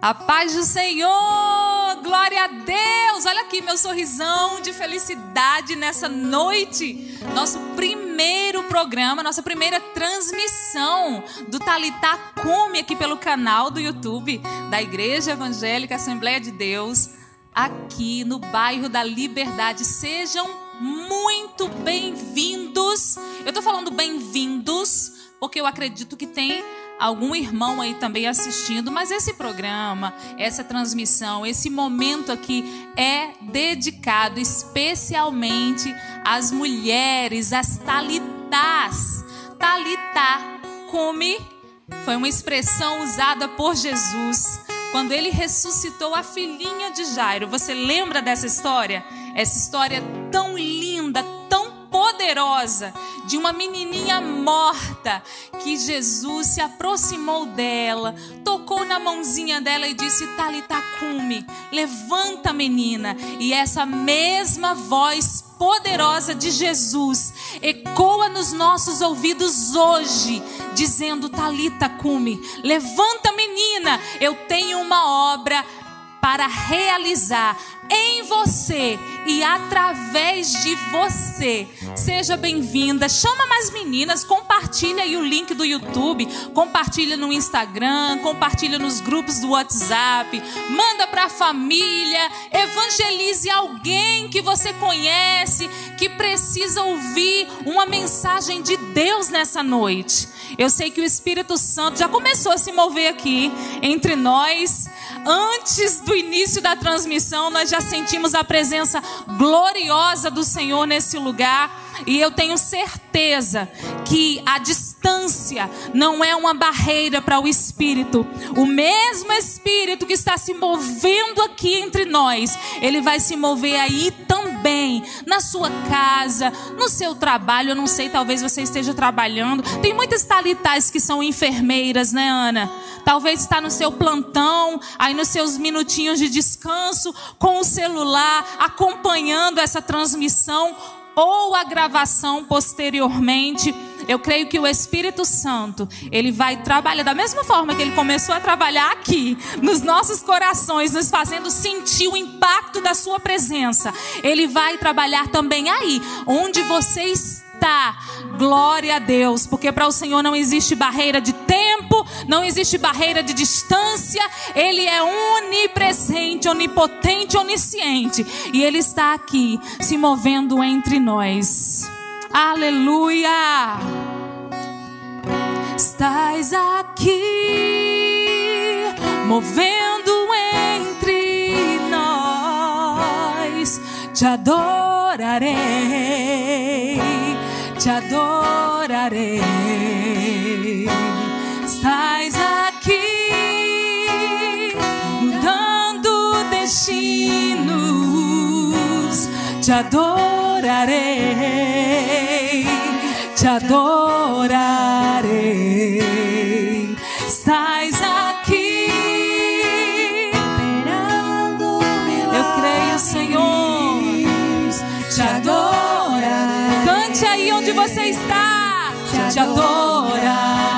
A paz do Senhor, glória a Deus. Olha aqui meu sorrisão de felicidade nessa noite. Nosso primeiro programa, nossa primeira transmissão do Talitá Cume aqui pelo canal do YouTube da Igreja Evangélica Assembleia de Deus, aqui no bairro da Liberdade. Sejam muito bem-vindos. Eu tô falando bem-vindos porque eu acredito que tem algum irmão aí também assistindo, mas esse programa, essa transmissão, esse momento aqui é dedicado especialmente às mulheres, às talitás. Talitá, come, foi uma expressão usada por Jesus quando ele ressuscitou a filhinha de Jairo. Você lembra dessa história? Essa história tão linda, poderosa de uma menininha morta que Jesus se aproximou dela, tocou na mãozinha dela e disse: Talita cume, levanta menina. E essa mesma voz poderosa de Jesus ecoa nos nossos ouvidos hoje, dizendo: Talita cume, levanta menina, eu tenho uma obra para realizar em você e através de você. Seja bem-vinda. Chama mais meninas, compartilha aí o link do YouTube, compartilha no Instagram, compartilha nos grupos do WhatsApp, manda para a família, evangelize alguém que você conhece que precisa ouvir uma mensagem de Deus nessa noite. Eu sei que o Espírito Santo já começou a se mover aqui entre nós. Antes do início da transmissão, nós já sentimos a presença gloriosa do Senhor nesse lugar. E eu tenho certeza que a distância não é uma barreira para o Espírito. O mesmo Espírito que está se movendo aqui entre nós, ele vai se mover aí também, na sua casa, no seu trabalho. Eu não sei, talvez você esteja trabalhando. Tem muitas talitais que são enfermeiras, né, Ana? Talvez está no seu plantão, aí nos seus minutinhos de descanso, com o celular, acompanhando essa transmissão ou a gravação posteriormente. Eu creio que o Espírito Santo, ele vai trabalhar da mesma forma que ele começou a trabalhar aqui, nos nossos corações, nos fazendo sentir o impacto da sua presença. Ele vai trabalhar também aí, onde você está. Glória a Deus, porque para o Senhor não existe barreira de tempo, não existe barreira de distância. Ele é onipresente, onipotente, onisciente, e ele está aqui se movendo entre nós. Aleluia! Estás aqui, movendo entre nós, te adorarei te adorarei. Te adorarei, te adorarei. Estás aqui, eu creio, Senhor, te adorarei onde você está, te adorarei.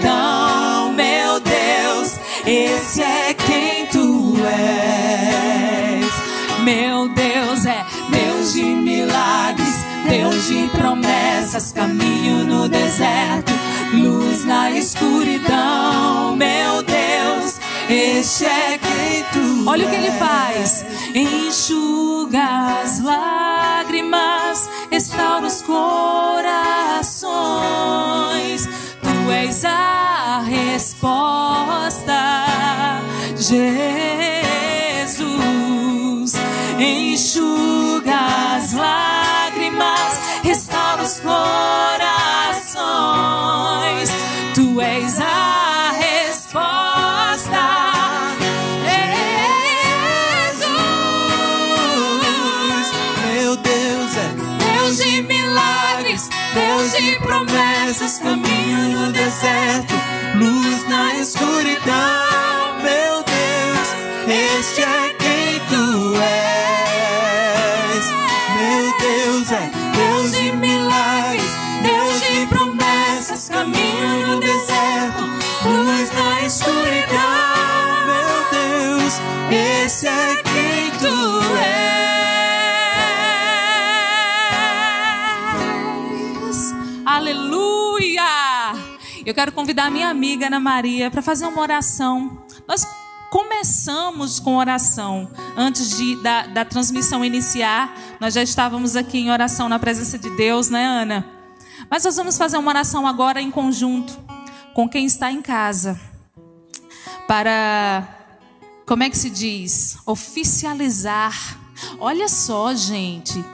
Escuridão. Meu Deus, esse é quem tu és. Meu Deus é Deus de milagres, Deus de promessas, caminho no deserto, luz na escuridão. Meu Deus, este é quem tu Olha o que ele faz. Enxuga as lágrimas, restaura os corações. A resposta, Jesus. Enxuga deserto, luz na escuridão. Eu quero convidar a minha amiga Ana Maria para fazer uma oração. Nós começamos com oração. Antes de, da, da transmissão iniciar, nós já estávamos aqui em oração na presença de Deus, né, Ana? Mas nós vamos fazer uma oração agora em conjunto com quem está em casa. Para, como é que se diz? Oficializar. Olha só, gente.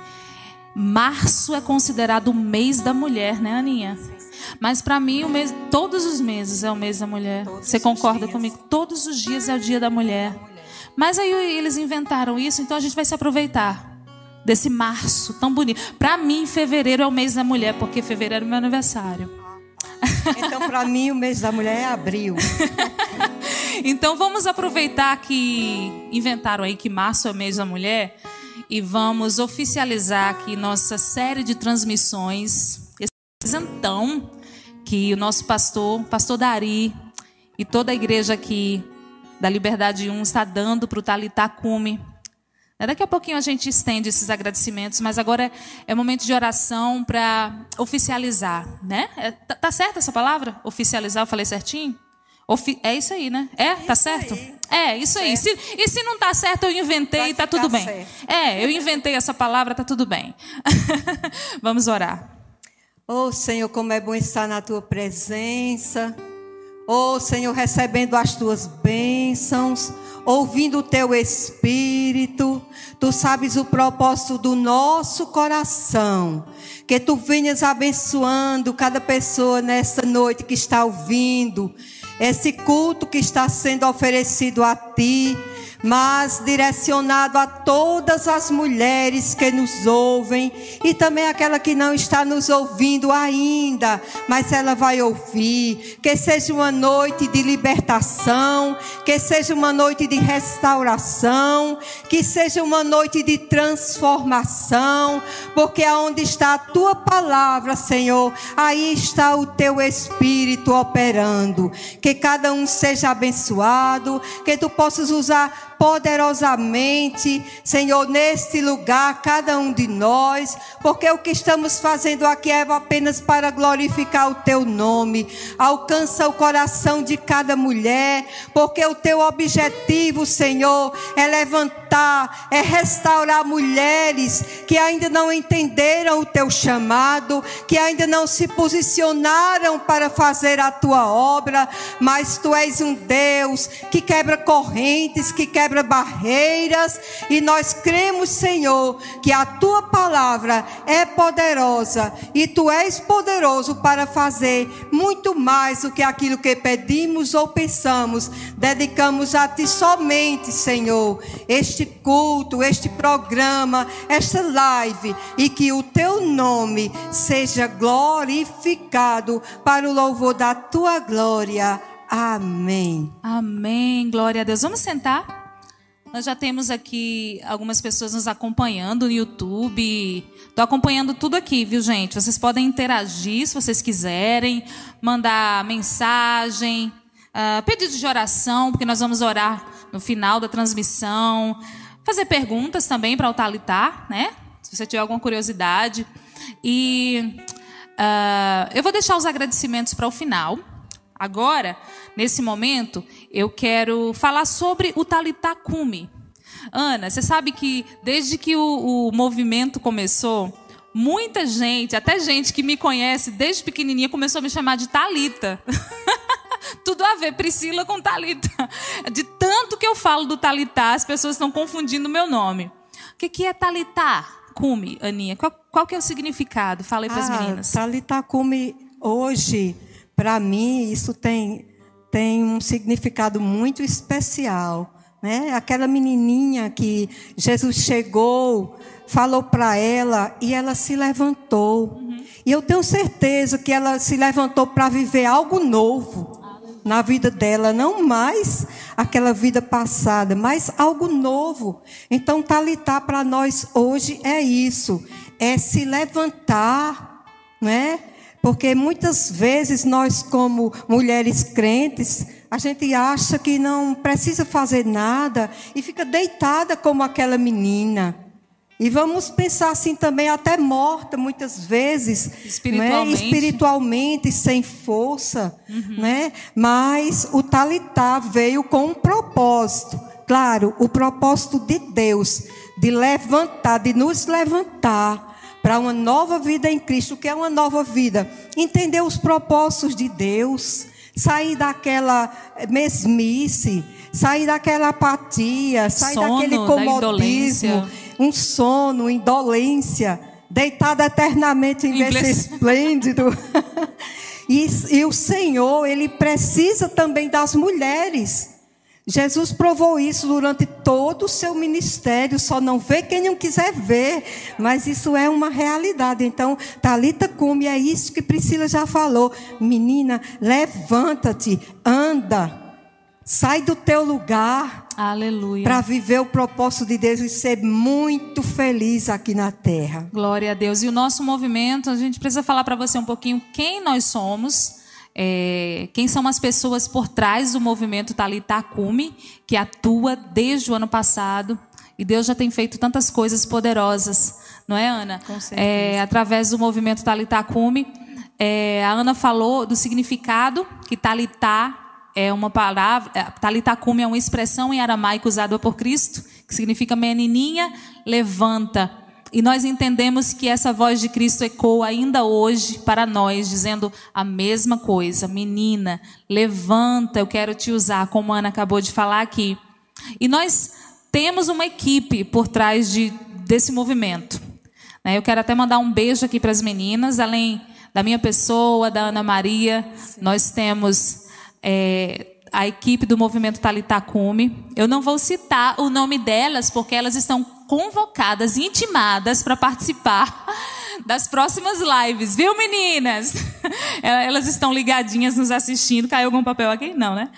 Março é considerado o mês da mulher, né, Aninha? Mas para mim, o mês, todos os meses é o mês da mulher. Você concorda comigo? Todos os dias é o dia da mulher. Mas aí eles inventaram isso, então a gente vai se aproveitar desse março tão bonito. Para mim, fevereiro é o mês da mulher, porque fevereiro é meu aniversário. Então, para mim, o mês da mulher é abril. Então vamos aproveitar que inventaram aí que março é o mês da mulher e vamos oficializar aqui nossa série de transmissões. Presentão que o nosso pastor, pastor Dari e toda a igreja aqui da Liberdade 1 está dando para o Talitacume. Daqui a pouquinho a gente estende esses agradecimentos, mas agora é momento de oração para oficializar, né? É, tá, tá certa essa palavra? Oficializar, eu falei certinho? Ofi- é isso aí, né? É? Tá certo? É, isso aí. Se- e se não tá certo, eu inventei, Vai tá tudo bem. certo. É, eu inventei essa palavra, tá tudo bem. Vamos orar. Oh, Senhor, como é bom estar na tua presença. Oh, Senhor, recebendo as tuas bênçãos, ouvindo o teu espírito. Tu sabes o propósito do nosso coração. Que tu venhas abençoando cada pessoa nessa noite que está ouvindo esse culto que está sendo oferecido a ti mas direcionado a todas as mulheres que nos ouvem e também aquela que não está nos ouvindo ainda, mas ela vai ouvir. Que seja uma noite de libertação, que seja uma noite de restauração, que seja uma noite de transformação, porque aonde está a tua palavra, Senhor, aí está o teu espírito operando. Que cada um seja abençoado, que tu possas usar poderosamente, Senhor, neste lugar, cada um de nós, porque o que estamos fazendo aqui é apenas para glorificar o teu nome. Alcança o coração de cada mulher, porque o teu objetivo, Senhor, é levantar, é restaurar mulheres que ainda não entenderam o teu chamado, que ainda não se posicionaram para fazer a tua obra, mas tu és um Deus que quebra correntes, que quebra quebra barreiras e nós cremos, Senhor, que a tua palavra é poderosa e tu és poderoso para fazer muito mais do que aquilo que pedimos ou pensamos. Dedicamos a ti somente, Senhor, este culto, este programa, esta live e que o teu nome seja glorificado para o louvor da tua glória. Amém. Amém. Glória a Deus. Vamos sentar? Nós já temos aqui algumas pessoas nos acompanhando no YouTube. Estou acompanhando tudo aqui, viu, gente? Vocês podem interagir se vocês quiserem, mandar mensagem, uh, pedido de oração, porque nós vamos orar no final da transmissão. Fazer perguntas também para o Talitar, né? Se você tiver alguma curiosidade. E uh, eu vou deixar os agradecimentos para o final. Agora, nesse momento, eu quero falar sobre o Talitacume. Ana, você sabe que desde que o, o movimento começou, muita gente, até gente que me conhece desde pequenininha, começou a me chamar de Talita. Tudo a ver, Priscila com Talita. De tanto que eu falo do Talitá, as pessoas estão confundindo o meu nome. O que, que é Talitá? Cume, Aninha. Qual, qual que é o significado? Fala aí para as Ah, meninas. Talita Cume, hoje, para mim, isso tem, tem um significado muito especial. Né? Aquela menininha que Jesus chegou, falou para ela e ela se levantou. E eu tenho certeza que ela se levantou para viver algo novo na vida dela, não mais aquela vida passada, mas algo novo. Então, Talitá para nós hoje é isso, é se levantar, né? Porque muitas vezes nós como mulheres crentes, a gente acha que não precisa fazer nada e fica deitada como aquela menina. E vamos pensar assim também, até morta muitas vezes, Espiritualmente. Né? espiritualmente, sem força, né? Mas o Talitá veio com um propósito, claro, o propósito de Deus, de levantar, de nos levantar para uma nova vida em Cristo, o que é uma nova vida, entender os propósitos de Deus, sair daquela mesmice, sair daquela apatia, sair Sono, daquele da comodismo indolência. um sono, indolência, deitada eternamente em berço esplêndido. e, e o Senhor, Ele precisa também das mulheres. Jesus provou isso durante todo o seu ministério, só não vê quem não quiser ver, mas isso é uma realidade. Então, Talita Cume, é isso que Priscila já falou. Menina, levanta-te, anda, sai do teu lugar Aleluia. para viver o propósito de Deus e ser muito feliz aqui na terra. Glória a Deus. E o nosso movimento, a gente precisa falar para você um pouquinho quem nós somos, é, quem são as pessoas por trás do movimento Talita Cume, que atua desde o ano passado. E Deus já tem feito tantas coisas poderosas, não é, Ana? Com certeza. É, através do movimento Talita Cume. É, a Ana falou do significado que Talitá é uma palavra, é, Talita Cume é uma expressão em aramaico usada por Cristo, que significa menininha, levanta. E nós entendemos que essa voz de Cristo ecoa ainda hoje para nós, dizendo a mesma coisa: menina, levanta, eu quero te usar, como a Ana acabou de falar aqui. E nós temos uma equipe por trás de, desse movimento. né? Eu quero até mandar um beijo aqui para as meninas, além da minha pessoa, da Ana Maria, nós temos é, a equipe do movimento Talita Cume. Eu não vou citar o nome delas, porque elas estão convocadas, intimadas para participar das próximas lives, viu, meninas? Elas estão ligadinhas nos assistindo. Caiu algum papel aqui? Não, né?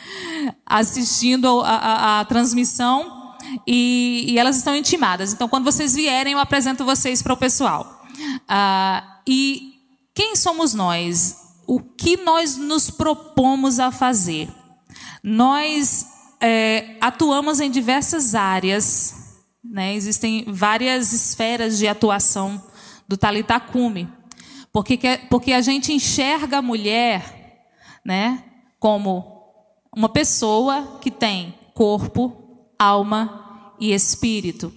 Assistindo a, a- a transmissão e, e elas estão intimadas. Então, quando vocês vierem, eu apresento vocês para o pessoal. Ah, e quem somos nós? O que nós nos propomos a fazer? Nós é, atuamos em diversas áreas, né? existem várias esferas de atuação do Talitacume, porque, que- porque a gente enxerga a mulher né, como uma pessoa que tem corpo, alma e espírito.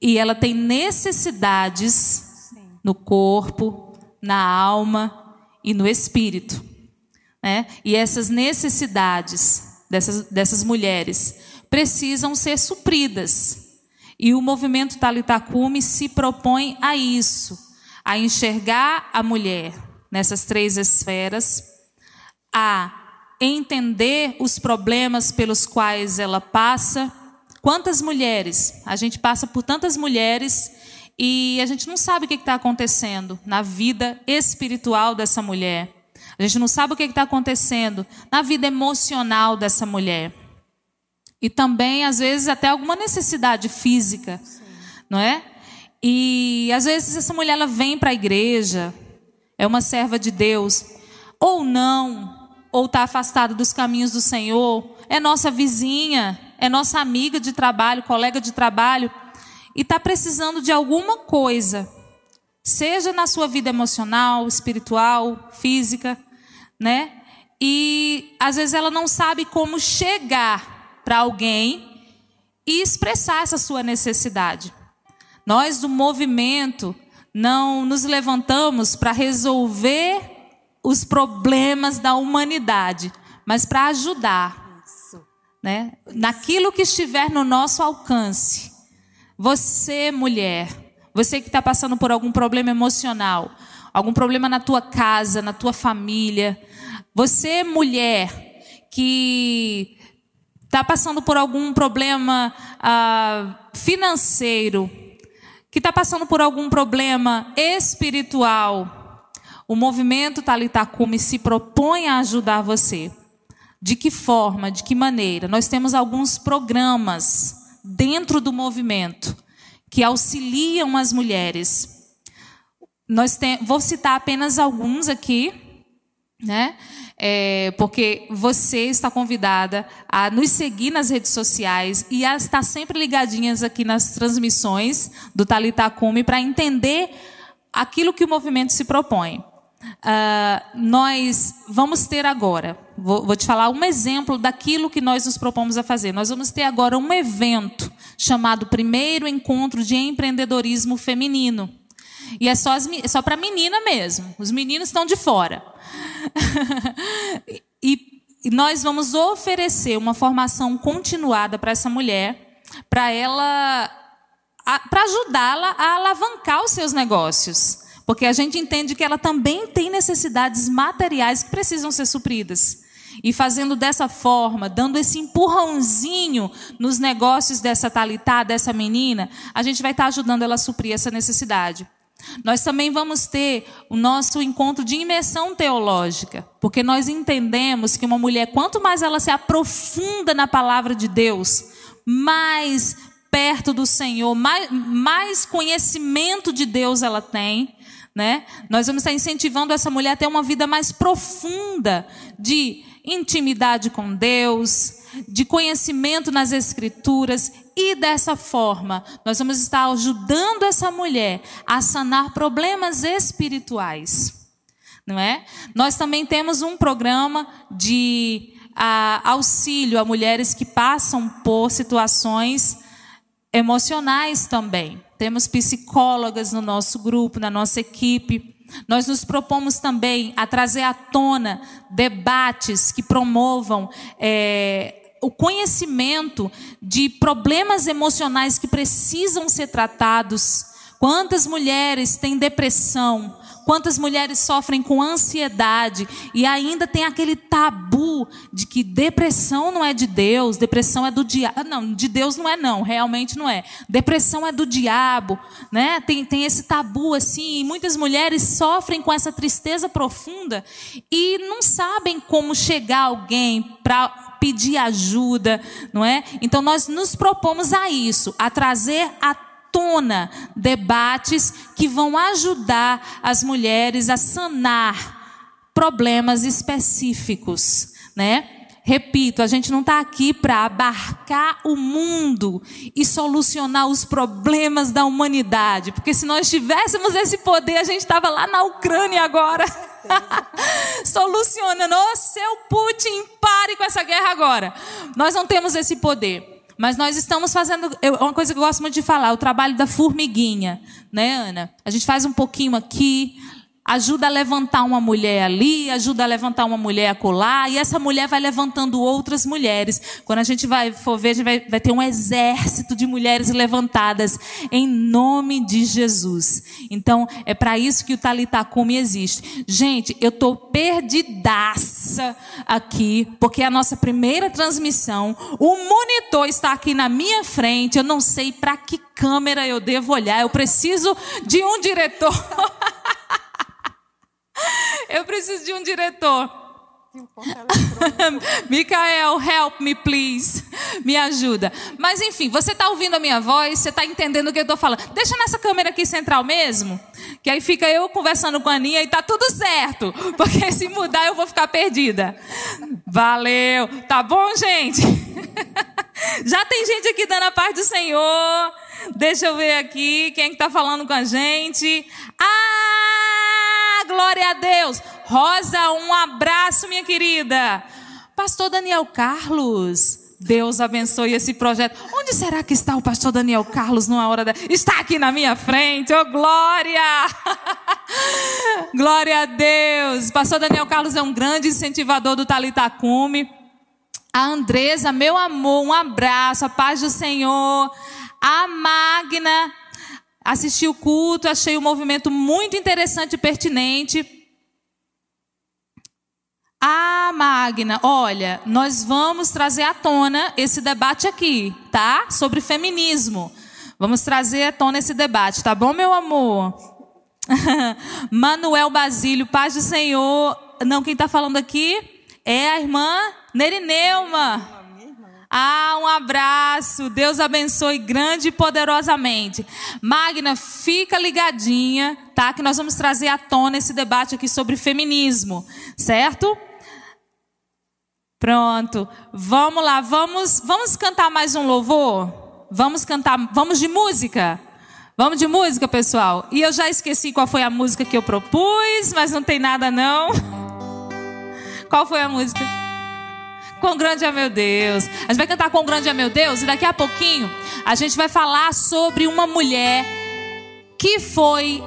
E ela tem necessidades no corpo, na alma e no espírito. Né? E essas necessidades dessas, dessas mulheres precisam ser supridas. E o movimento Talitacume se propõe a isso, a enxergar a mulher nessas três esferas, a entender os problemas pelos quais ela passa. Quantas mulheres? A gente passa por tantas mulheres e a gente não sabe o que está acontecendo na vida espiritual dessa mulher. A gente não sabe o que está acontecendo na vida emocional dessa mulher. E também, às vezes, até alguma necessidade física, Sim. não é? E às vezes essa mulher ela vem para a igreja, é uma serva de Deus, ou não, ou está afastada dos caminhos do Senhor, é nossa vizinha, é nossa amiga de trabalho, colega de trabalho, e está precisando de alguma coisa, seja na sua vida emocional, espiritual, física, né? E às vezes ela não sabe como chegar para alguém e expressar essa sua necessidade. Nós do movimento não nos levantamos para resolver os problemas da humanidade, mas para ajudar, né? Naquilo que estiver no nosso alcance. Você, mulher, você que está passando por algum problema emocional, algum problema na tua casa, na tua família, você, mulher, que está passando por algum problema ah, financeiro, que está passando por algum problema espiritual, o movimento Talitacume se propõe a ajudar você. De que forma, de que maneira? Nós temos alguns programas dentro do movimento que auxiliam as mulheres. Nós tem, vou citar apenas alguns aqui, né? É, porque você está convidada a nos seguir nas redes sociais e a estar sempre ligadinhas aqui nas transmissões do Talitacume para entender aquilo que o movimento se propõe. Uh, nós vamos ter agora, vou, vou, te falar um exemplo daquilo que nós nos propomos a fazer. Nós vamos ter agora um evento chamado Primeiro Encontro de Empreendedorismo Feminino. E é só, é só para menina mesmo, os meninos estão de fora. e, e nós vamos oferecer uma formação continuada para essa mulher, para ela, para ajudá-la a alavancar os seus negócios. Porque a gente entende que ela também tem necessidades materiais que precisam ser supridas. E fazendo dessa forma, dando esse empurrãozinho nos negócios dessa talitá, dessa menina, a gente vai estar ajudando ela a suprir essa necessidade. Nós também vamos ter o nosso encontro de imersão teológica, porque nós entendemos que uma mulher, quanto mais ela se aprofunda na palavra de Deus, mais perto do Senhor, mais, mais conhecimento de Deus ela tem, né? Nós vamos estar incentivando essa mulher a ter uma vida mais profunda de intimidade com Deus, de conhecimento nas Escrituras, e dessa forma nós vamos estar ajudando essa mulher a sanar problemas espirituais. Não é? Nós também temos um programa de a, auxílio a mulheres que passam por situações emocionais também. Temos psicólogas no nosso grupo, na nossa equipe. Nós nos propomos também a trazer à tona debates que promovam é, o conhecimento de problemas emocionais que precisam ser tratados. Quantas mulheres têm depressão? Quantas mulheres sofrem com ansiedade e ainda tem aquele tabu de que depressão não é de Deus, depressão é do diabo. Não, de Deus não é não, realmente não é. Depressão é do diabo, né? Tem, tem esse tabu assim, e muitas mulheres sofrem com essa tristeza profunda e não sabem como chegar alguém para pedir ajuda, não é? Então nós nos propomos a isso, a trazer à tona debates que vão ajudar as mulheres a sanar problemas específicos, né? Repito, a gente não está aqui para abarcar o mundo e solucionar os problemas da humanidade, porque se nós tivéssemos esse poder, a gente estava lá na Ucrânia agora. Solucionando, oh, seu Putin, pare com essa guerra agora. Nós não temos esse poder. Mas nós estamos fazendo, uma coisa que eu gosto muito de falar, o trabalho da formiguinha, né, Ana? A gente faz um pouquinho aqui, ajuda a levantar uma mulher ali, ajuda a levantar uma mulher acolá, e essa mulher vai levantando outras mulheres. Quando a gente vai for ver, a gente vai, vai ter um exército de mulheres levantadas em nome de Jesus. Então, é para isso que o Talitacume existe. Gente, eu tô perdidaça aqui, porque é a nossa primeira transmissão, o monitor está aqui na minha frente, eu não sei para que câmera eu devo olhar, eu preciso de um diretor. Eu preciso de um diretor. Micael, help me, please. Me ajuda. Mas enfim, você está ouvindo a minha voz, você está entendendo o que eu estou falando. Deixa nessa câmera aqui central mesmo, que aí fica eu conversando com a Aninha e tá tudo certo. Porque se mudar eu vou ficar perdida. Valeu. Tá bom, gente? Já tem gente aqui dando a paz do Senhor. Deixa eu ver aqui quem está falando com a gente. Ah, glória a Deus. Rosa, um abraço, minha querida. Pastor Daniel Carlos. Deus abençoe esse projeto. Onde será que está o pastor Daniel Carlos numa hora da. Está aqui na minha frente, oh glória! glória a Deus. Pastor Daniel Carlos é um grande incentivador do Talitacume. A Andresa, meu amor, um abraço, a paz do Senhor. A Magna, assisti o culto, achei o movimento muito interessante e pertinente. A Magna, olha, nós vamos trazer à tona esse debate aqui, tá? Sobre feminismo. Vamos trazer à tona esse debate, tá bom, meu amor? Manuel Basílio, paz do Senhor. Não, quem está falando aqui é a irmã Nerineuma. Ah, um abraço. Deus abençoe grande e poderosamente. Magna, fica ligadinha, tá? Que nós vamos trazer à tona esse debate aqui sobre feminismo, certo? Pronto. Vamos lá, vamos, vamos cantar mais um louvor? Vamos cantar, vamos de música? Vamos de música, pessoal? E eu já esqueci qual foi a música que eu propus, mas não tem nada não. Qual foi a música? Quão grande é meu Deus. A gente vai cantar Quão grande é meu Deus e daqui a pouquinho a gente vai falar sobre uma mulher que foi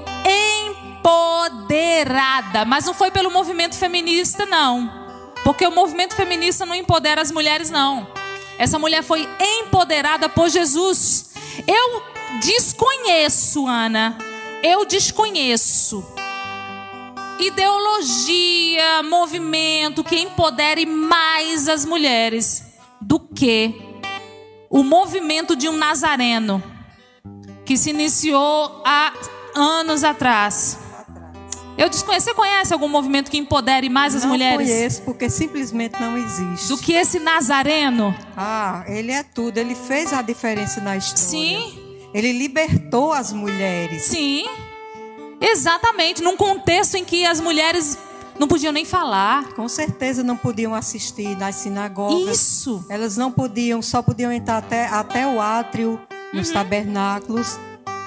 empoderada, mas não foi pelo movimento feminista não. Porque o movimento feminista não empodera as mulheres não. Essa mulher foi empoderada por Jesus. Eu desconheço, Ana. Eu desconheço ideologia, movimento que empodere mais as mulheres do que o movimento de um nazareno que se iniciou há anos atrás. Eu desconheço, você conhece algum movimento que empodere mais as não mulheres? Não conheço, porque simplesmente não existe. Do que esse nazareno? Ah, ele é tudo. Ele fez a diferença na história. Sim. Ele libertou as mulheres. Sim. Exatamente, num contexto em que as mulheres não podiam nem falar. Com certeza não podiam assistir nas sinagogas. Isso. Elas não podiam, só podiam entrar até, até o átrio, nos Uhum. tabernáculos.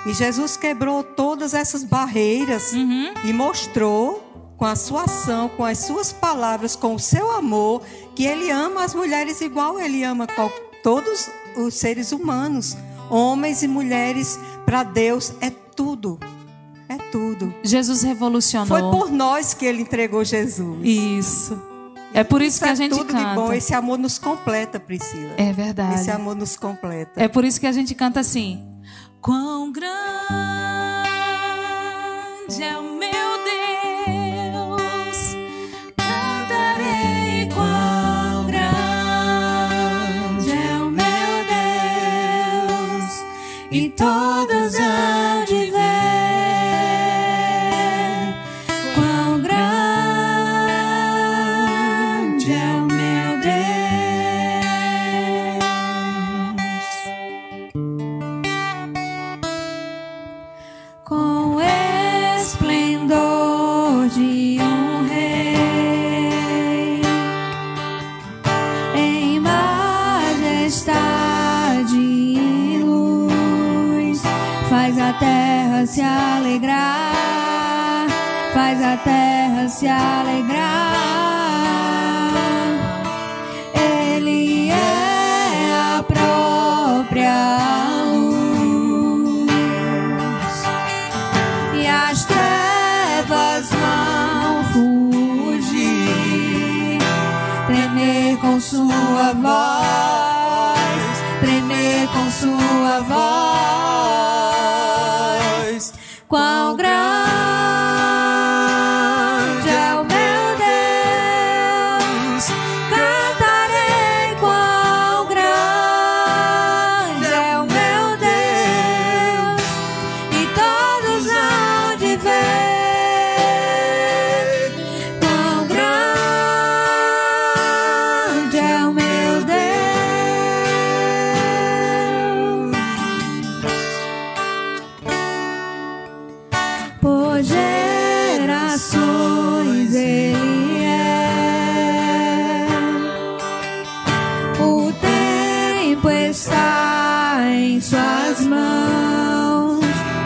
E Jesus quebrou todas essas barreiras Uhum. e mostrou com a sua ação, com as suas palavras, com o seu amor, que ele ama as mulheres igual ele ama todos os seres humanos. Homens e mulheres, para Deus é tudo. É tudo. Jesus revolucionou. Foi por nós que ele entregou Jesus. Isso. É por isso, Isso que a é gente tudo canta. de bom. Esse amor nos completa, Priscila. É verdade. Esse amor nos completa. É por isso que a gente canta assim. Quão grande é o meu Deus, cantarei quão grande é o meu Deus, e todos hão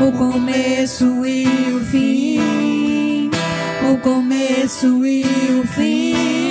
o começo e o fim, o começo e o fim.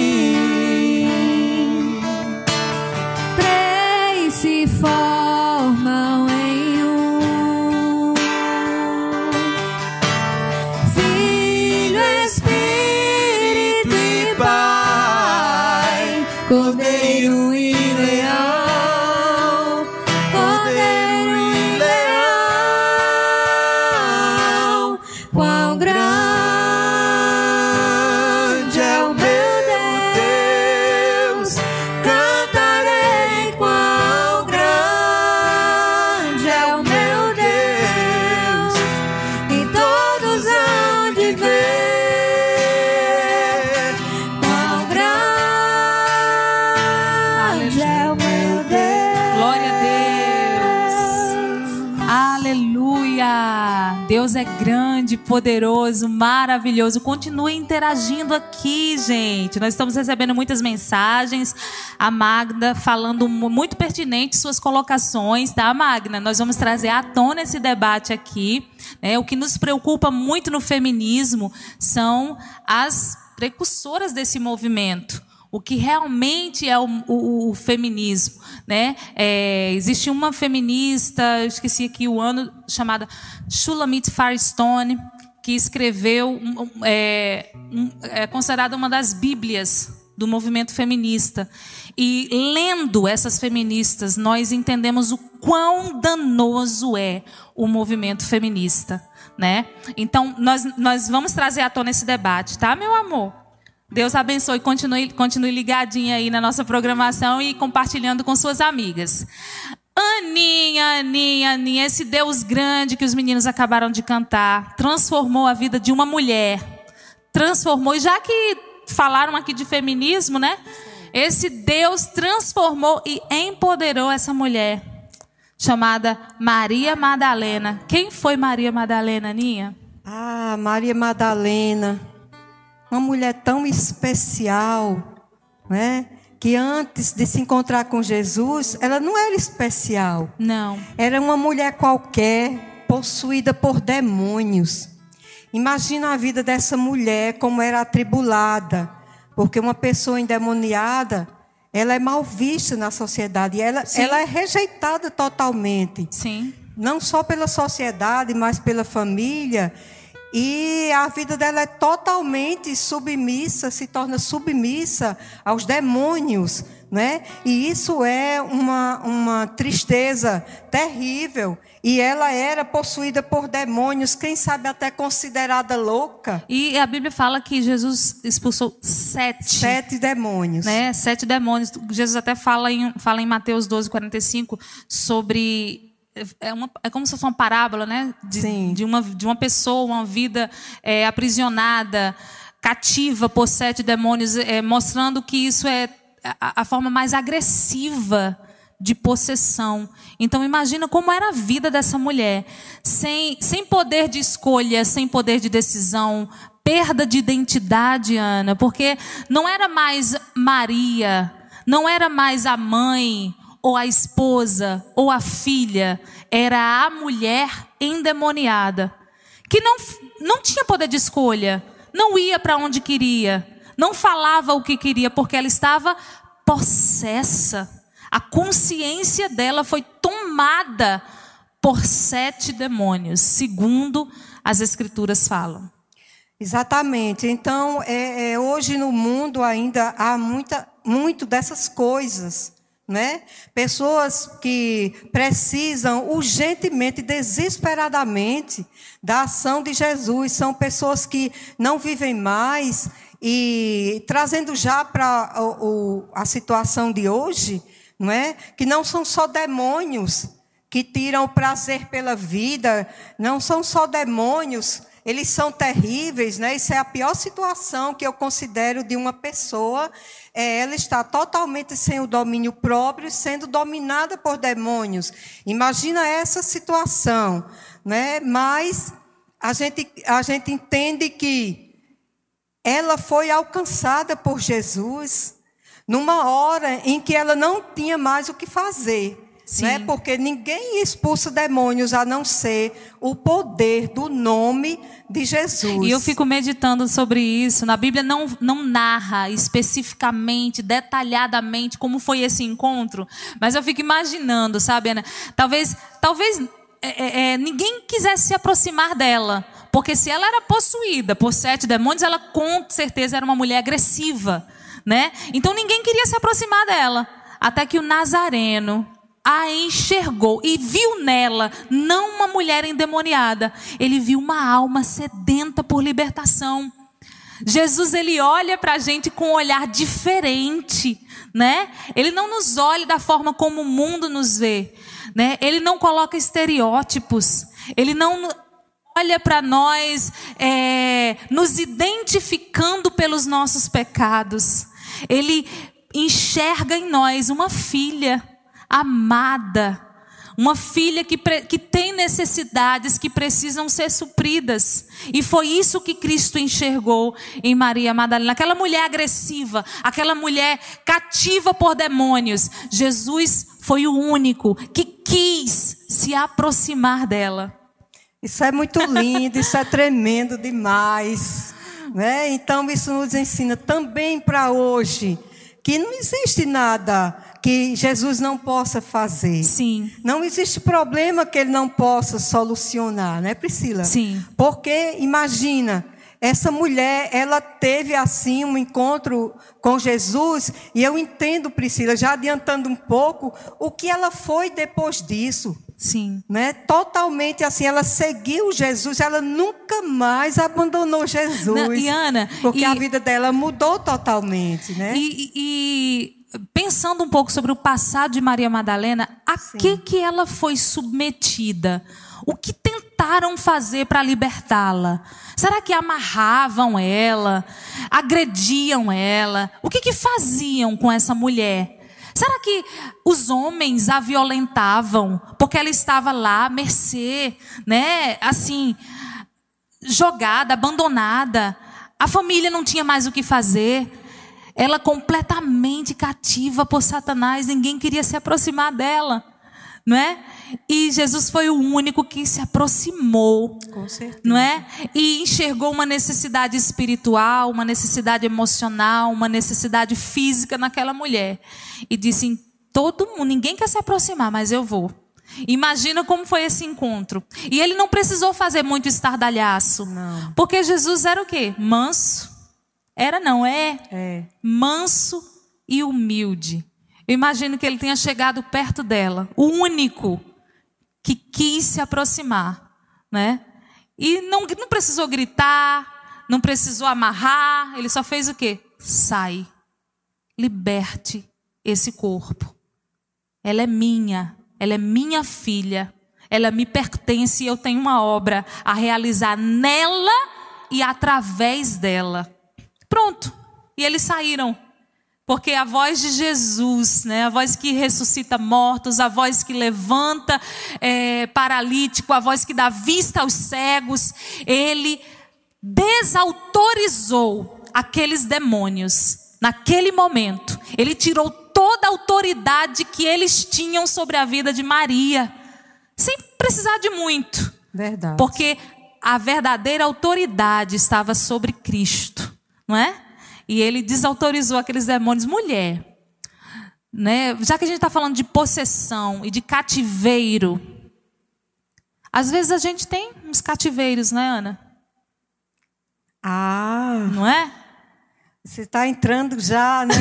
Poderoso, maravilhoso. Continue interagindo aqui, gente. Nós estamos recebendo muitas mensagens. A Magda falando mu- muito pertinente suas colocações, tá, Magna? Nós vamos trazer à tona esse debate aqui. né? O que nos preocupa muito no feminismo são as precursoras desse movimento o que realmente é o, o- o feminismo, né? É, existe uma feminista, esqueci aqui o ano, chamada Shulamit Firestone, que escreveu, é, é considerada uma das bíblias do movimento feminista. E lendo essas feministas, nós entendemos o quão danoso é o movimento feminista, né? Então, nós, nós vamos trazer à tona esse debate, tá, meu amor? Deus abençoe, continue, continue ligadinha aí na nossa programação e compartilhando com suas amigas. Aninha, Aninha, Aninha, esse Deus grande que os meninos acabaram de cantar, transformou a vida de uma mulher. Transformou, e já que falaram aqui de feminismo, né? Esse Deus transformou e empoderou essa mulher, chamada Maria Madalena. Quem foi Maria Madalena, Aninha? Ah, Maria Madalena, uma mulher tão especial, né? Que antes de se encontrar com Jesus, ela não era especial. Não. Era uma mulher qualquer, possuída por demônios. Imagina a vida dessa mulher como era atribulada, porque uma pessoa endemoniada, ela é mal vista na sociedade, e ela, Sim. ela é rejeitada totalmente Sim. não só pela sociedade, mas pela família. E a vida dela é totalmente submissa, se torna submissa aos demônios, né? E isso é uma, uma tristeza terrível. E ela era possuída por demônios, quem sabe até considerada louca. E a Bíblia fala que Jesus expulsou sete, Sete demônios. né? Sete demônios. Jesus até fala em, fala em Mateus 12, 45 sobre. É, uma, é como se fosse uma parábola, né? De, Sim. de, uma, de uma pessoa, uma vida é, aprisionada, cativa por sete demônios, é, mostrando que isso é a, a forma mais agressiva de possessão. Então imagina como era a vida dessa mulher, sem, sem poder de escolha, sem poder de decisão, perda de identidade, Ana, porque não era mais Maria, não era mais a mãe, ou a esposa, ou a filha, era a mulher endemoniada, que não, não tinha poder de escolha, não ia para onde queria, não falava o que queria, porque ela estava possessa. A consciência dela foi tomada por sete demônios, segundo as escrituras falam. Exatamente. Então, é, é, hoje no mundo ainda há muita, muito dessas coisas. Né? Pessoas que precisam urgentemente, desesperadamente da ação de Jesus, são pessoas que não vivem mais e trazendo já para a situação de hoje, não é? Que não são só demônios que tiram o prazer pela vida, não são só demônios eles são terríveis, né? Isso é a pior situação que eu considero de uma pessoa. Ela está totalmente sem o domínio próprio, sendo dominada por demônios. Imagina essa situação, né? Mas a gente, a gente entende que ela foi alcançada por Jesus numa hora em que ela não tinha mais o que fazer. Né? Porque ninguém expulsa demônios a não ser o poder do nome de Jesus. E eu fico meditando sobre isso. Na Bíblia não, não narra especificamente, detalhadamente como foi esse encontro, mas eu fico imaginando, sabe, Ana? Talvez, talvez é, é, é ninguém quisesse se aproximar dela. Porque se ela era possuída por sete demônios, ela com certeza era uma mulher agressiva, né? Então ninguém queria se aproximar dela. Até que o Nazareno, a enxergou e viu nela não uma mulher endemoniada, ele viu uma alma sedenta por libertação. Jesus ele olha para a gente com um olhar diferente, né? Ele não nos olha da forma como o mundo nos vê, né? Ele não coloca estereótipos, ele não olha para nós é, nos identificando pelos nossos pecados. Ele enxerga em nós uma filha amada, uma filha que, que tem necessidades que precisam ser supridas. E foi isso que Cristo enxergou em Maria Madalena. Aquela mulher agressiva, aquela mulher cativa por demônios. Jesus foi o único que quis se aproximar dela. Isso é muito lindo, isso é tremendo demais. Né? Então, isso nos ensina também para hoje que não existe nada que Jesus não possa fazer. Sim. Não existe problema que ele não possa solucionar, né, Priscila? Sim. Porque imagina, essa mulher, ela teve assim um encontro com Jesus, e eu entendo, Priscila, já adiantando um pouco, o que ela foi depois disso. Sim. Né? Totalmente assim, ela seguiu Jesus, ela nunca mais abandonou Jesus. Não, e Ana, porque e, a vida dela mudou totalmente, né? E, e, pensando um pouco sobre o passado de Maria Madalena, a Sim. que que ela foi submetida? O que tentaram fazer para libertá-la? Será que amarravam ela, agrediam ela? O que que faziam com essa mulher? Será que os homens a violentavam porque ela estava lá à mercê, né? Assim, jogada, abandonada. A família não tinha mais o que fazer. Ela completamente cativa por Satanás, ninguém queria se aproximar dela, não é? E Jesus foi o único que se aproximou, não é? E enxergou uma necessidade espiritual, uma necessidade emocional, uma necessidade física naquela mulher e disse: todo mundo, ninguém quer se aproximar, mas eu vou. Imagina como foi esse encontro. E ele não precisou fazer muito estardalhaço. Não. Porque Jesus era o quê? Manso era não, é, é. manso e humilde. Eu imagino que ele tenha chegado perto dela, o único que quis se aproximar, né? E não, não precisou gritar, não precisou amarrar, ele só fez o quê? Sai, liberte esse corpo. Ela é minha, ela é minha filha, ela me pertence e eu tenho uma obra a realizar nela e através dela. Pronto. E eles saíram. Porque a voz de Jesus, né, a voz que ressuscita mortos, a voz que levanta é, paralítico, a voz que dá vista aos cegos, ele desautorizou aqueles demônios naquele momento. Ele tirou toda a autoridade que eles tinham sobre a vida de Maria, sem precisar de muito. Verdade. Porque a verdadeira autoridade estava sobre Cristo não é? E ele desautorizou aqueles demônios. Mulher, né? já que a gente está falando de possessão e de cativeiro, às vezes a gente tem uns cativeiros, né, Ana? Ah, não é? você está entrando já, né?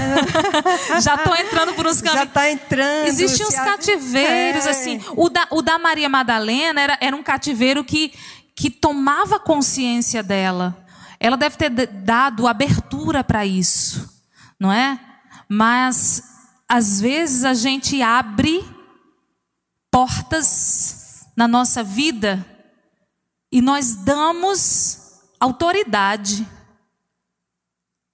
Já estou entrando por uns já caminhos. está entrando. Existem uns cativeiros, É. assim. O da, o da Maria Madalena era, era um cativeiro que, que tomava consciência dela. Ela deve ter dado abertura para isso, não é? Mas, às vezes, a gente abre portas na nossa vida e nós damos autoridade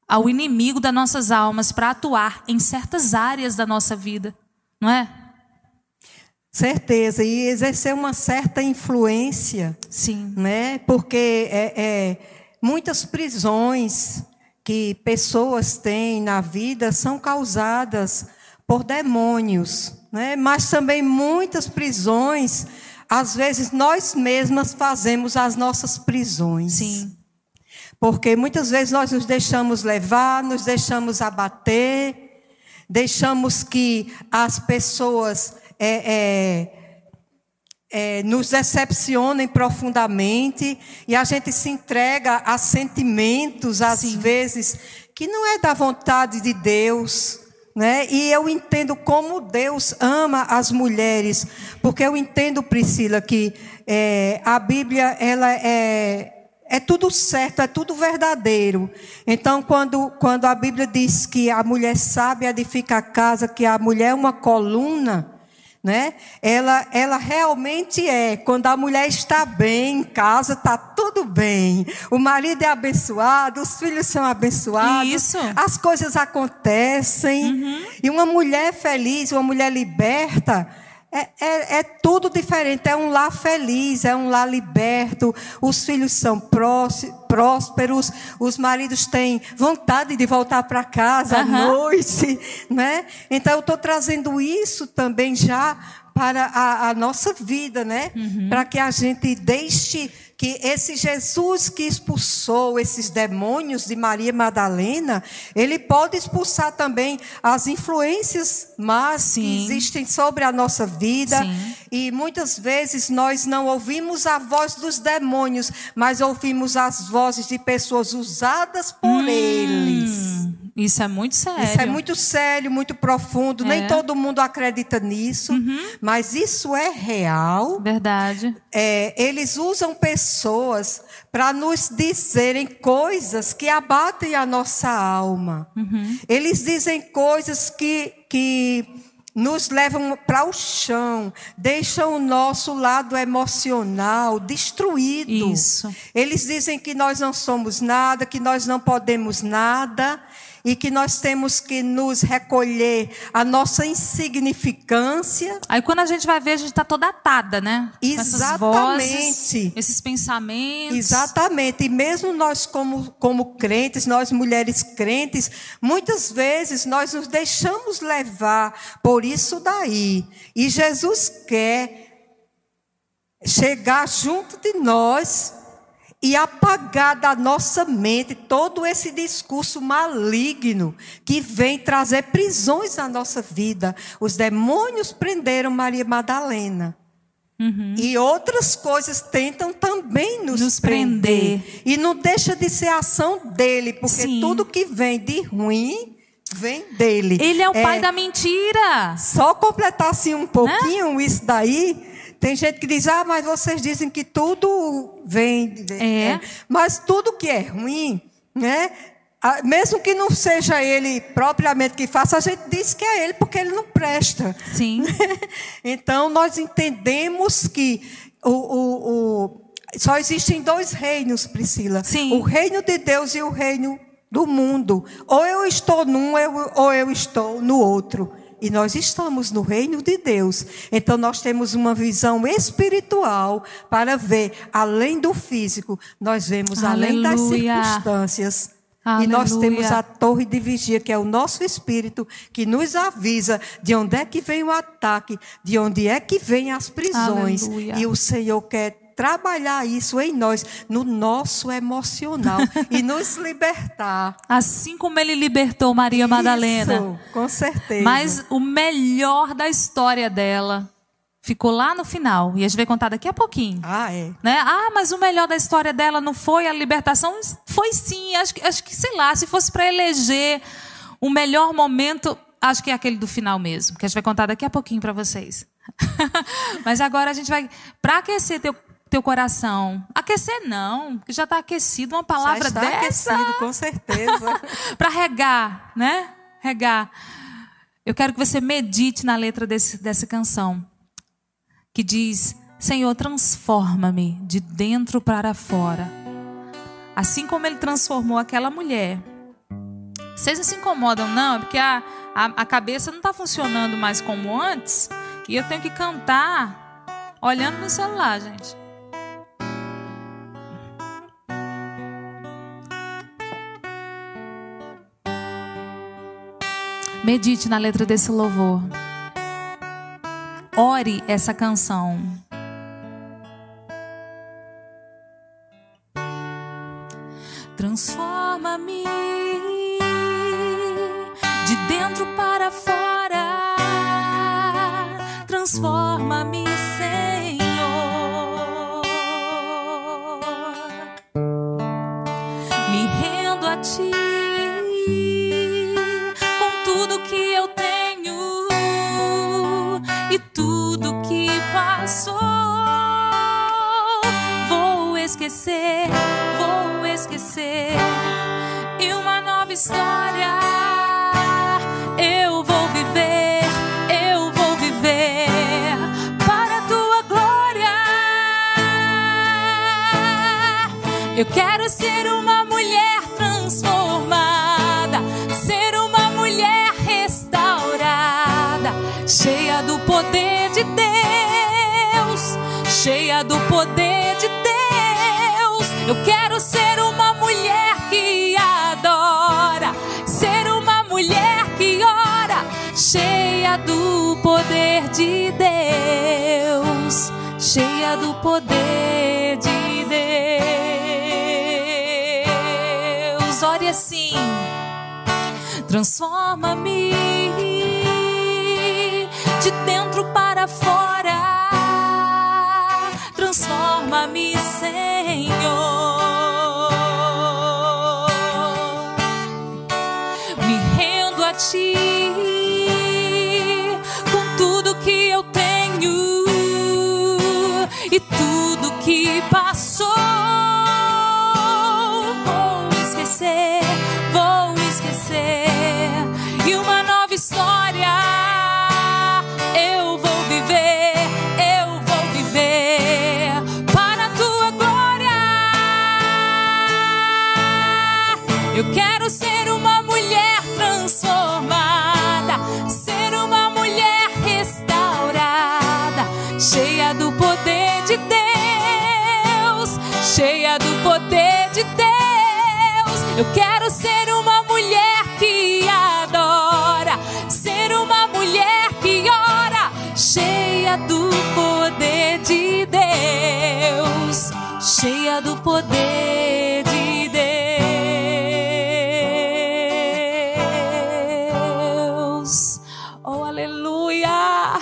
ao inimigo das nossas almas para atuar em certas áreas da nossa vida, não é? Certeza, e exercer uma certa influência, Sim. né? Porque é, é, muitas prisões que pessoas têm na vida são causadas por demônios, né? Mas também muitas prisões, às vezes nós mesmas fazemos as nossas prisões. Sim. Porque muitas vezes nós nos deixamos levar, nos deixamos abater, deixamos que as pessoas é, é, é, nos decepcionem profundamente e a gente se entrega a sentimentos, às Sim. vezes, que não é da vontade de Deus. Né? E eu entendo como Deus ama as mulheres, porque eu entendo, Priscila, que é, a Bíblia ela é, é tudo certo, é tudo verdadeiro. Então, quando, quando a Bíblia diz que a mulher sabe edificar a casa, que a mulher é uma coluna, né? Ela, ela realmente é. Quando a mulher está bem em casa, está tudo bem. O marido é abençoado, os filhos são abençoados. Isso. As coisas acontecem. E uma mulher feliz, uma mulher liberta, é, é, é tudo diferente. É um lar feliz, é um lar liberto. Os filhos são prós- prósperos, os maridos têm vontade de voltar para casa à Aham. noite. Né? Então, eu estou trazendo isso também já para a, a nossa vida, né? Para que a gente deixe que esse Jesus que expulsou esses demônios de Maria Madalena, ele pode expulsar também as influências más que Sim. existem sobre a nossa vida. Sim. E muitas vezes nós não ouvimos a voz dos demônios, mas ouvimos as vozes de pessoas usadas por eles. Isso é muito sério. Isso é muito sério, muito profundo. Nem É. todo mundo acredita nisso, mas isso é real. Verdade. É, eles usam pessoas para nos dizerem coisas que abatem a nossa alma. Eles dizem coisas que, que nos levam para o chão, deixam o nosso lado emocional destruído. Isso. Eles dizem que nós não somos nada, que nós não podemos nada e que nós temos que nos recolher a nossa insignificância. Aí quando a gente vai ver, a gente está toda atada, né? Exatamente. vozes, esses pensamentos. Exatamente. E mesmo nós, como, como crentes, nós mulheres crentes, muitas vezes nós nos deixamos levar por isso daí. E Jesus quer chegar junto de nós e apagar da nossa mente todo esse discurso maligno que vem trazer prisões na nossa vida. Os demônios prenderam Maria Madalena. E outras coisas tentam também nos, Nos prender. prender. E não deixa de ser ação dele, porque Sim. tudo que vem de ruim vem dele. Ele é o pai da mentira. Só completar assim um pouquinho isso daí. Tem gente que diz, ah, mas vocês dizem que tudo vem. de- É. Mas tudo que é ruim, né? ah, Mesmo que não seja ele propriamente que faça, a gente diz que é ele porque ele não presta. Sim. Então, nós entendemos que o, o- o- só existem dois reinos, Priscila. Sim. O reino de Deus e o reino do mundo. Ou eu estou num, eu- ou eu estou no outro. E nós estamos no reino de Deus. Então, nós temos uma visão espiritual para ver além do físico. Nós vemos além das Aleluia. circunstâncias. E nós Aleluia. temos a torre de vigia, que é o nosso espírito, que nos avisa de onde é que vem o ataque, de onde é que vem as prisões. Aleluia. E o Senhor quer trabalhar isso em nós, no nosso emocional, e nos libertar. Assim como ele libertou Maria Madalena. Isso, com certeza. Mas o melhor da história dela ficou lá no final. E a gente vai contar daqui a pouquinho. Ah, é. Né? Ah, mas o melhor da história dela não foi a libertação? Foi sim. Acho, que- acho que, sei lá, se fosse para eleger o melhor momento, acho que é aquele do final mesmo, que a gente vai contar daqui a pouquinho para vocês. mas agora a gente vai, para aquecer teu, teu coração. Aquecer não, porque já está aquecido uma palavra Já está dessa. aquecido, com certeza. para regar, né? Regar. Eu quero que você medite na letra desse, dessa canção, que diz: Senhor, transforma-me de dentro para fora. Assim como ele transformou aquela mulher. Vocês não se incomodam, não? É Porque a, a, a cabeça não está funcionando mais como antes. E eu tenho que cantar olhando no celular, gente. Medite na letra desse louvor. Ore essa canção. Transforma-me de dentro para fora. Transforma-me, vou esquecer e uma nova história. Eu vou viver, eu vou viver para a tua glória. Eu quero ser uma mulher transformada, ser uma mulher restaurada, cheia do poder de Deus, cheia do poder quero ser uma mulher que adora, ser uma mulher que ora, cheia do poder de Deus, cheia do poder de Deus. Ore assim, transforma-me Eu quero ser uma mulher que adora, ser uma mulher que ora, cheia do poder de Deus, cheia do poder de Deus. Oh, aleluia!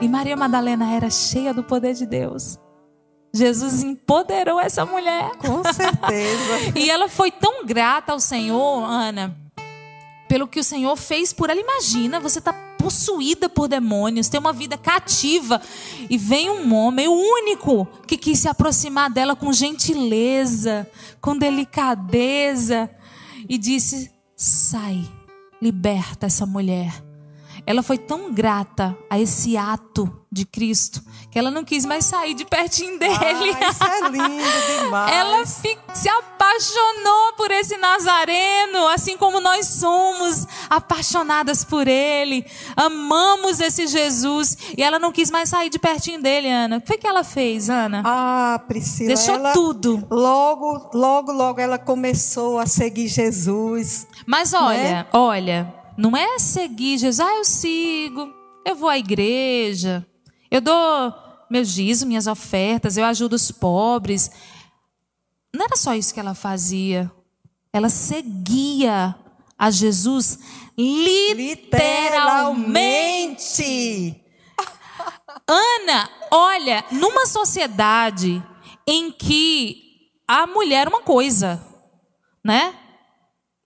E Maria Madalena era cheia do poder de Deus. Jesus empoderou essa mulher. Com certeza. E ela foi tão grata ao Senhor, Ana, pelo que o Senhor fez por ela. Imagina, você está possuída por demônios, tem uma vida cativa, e vem um homem, o único que quis se aproximar dela com gentileza, com delicadeza, e disse: sai, liberta essa mulher. Ela foi tão grata a esse ato de Cristo que ela não quis mais sair de pertinho dele. Ah, isso é lindo demais. Ela se apaixonou por esse Nazareno, assim como nós somos apaixonadas por ele. Amamos esse Jesus. E ela não quis mais sair de pertinho dele, Ana. O que foi que ela fez, Ana? Ah, Priscila. Deixou ela, tudo. Logo, logo, logo ela começou a seguir Jesus. Mas olha, olha, não é seguir Jesus. Ah, eu sigo, eu vou à igreja, eu dou meus dízimos, minhas ofertas, eu ajudo os pobres. Não era só isso que ela fazia. Ela seguia a Jesus literalmente. Literalmente. Ana, olha, numa sociedade em que a mulher é uma coisa, né?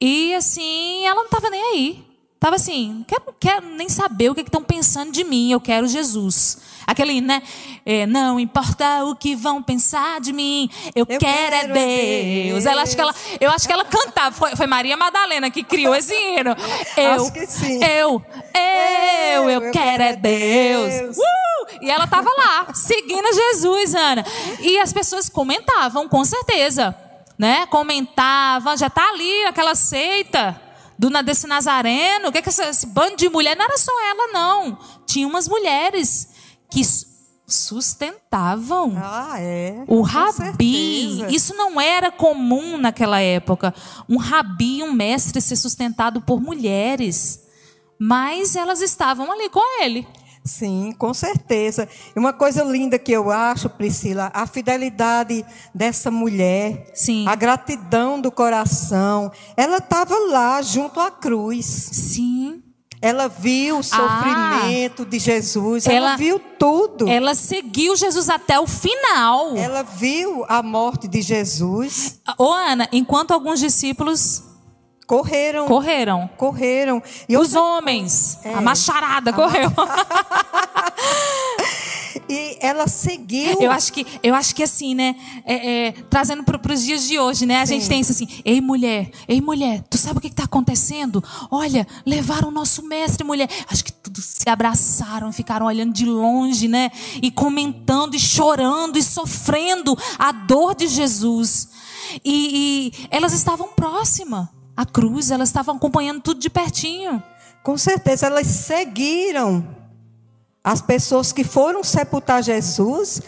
E assim, ela não estava nem aí. Tava assim, não quero, não quero nem saber o que estão pensando de mim, eu quero Jesus. Aquele, né? é, não importa o que vão pensar de mim, eu, Eu quero, é quero é Deus. Deus. Ela, acho que ela, eu acho que ela cantava, foi, foi Maria Madalena que criou esse hino. Eu, Acho que sim. eu, eu, eu, quero é Deus. Deus. Uh! E ela estava lá, seguindo Jesus, Ana. E as pessoas comentavam, com certeza. Né? Comentavam, já tá ali aquela seita do desse Nazareno. O que é que esse, esse bando de mulher? Não era só ela, não. Tinha umas mulheres que su- sustentavam. Ah, é. O rabi, certeza. isso não era comum naquela época. Um rabi, um mestre ser sustentado por mulheres. Mas elas estavam ali com ele. Sim, com certeza. E uma coisa linda que eu acho, Priscila, a fidelidade dessa mulher, Sim. a gratidão do coração. Ela estava lá junto à cruz. Sim. Ela viu o sofrimento de Jesus. Ela, Ela- viu tudo. Ela seguiu Jesus até o final. Ela viu a morte de Jesus. Ô, Ana, enquanto alguns discípulos Correram. correram. correram. E Os outra homens, É. a macharada correu. E ela seguiu. Eu acho que, eu acho que assim, né? é, é, trazendo para os dias de hoje, né? A gente tem isso assim: ei, mulher, ei, mulher, tu sabe o que está acontecendo? Olha, levaram o nosso mestre, mulher. Acho que todos se abraçaram, ficaram olhando de longe, né? E comentando, e chorando, e sofrendo a dor de Jesus. E, e elas estavam próximas à cruz, elas estavam acompanhando tudo de pertinho. Com certeza, elas seguiram as pessoas que foram sepultar Jesus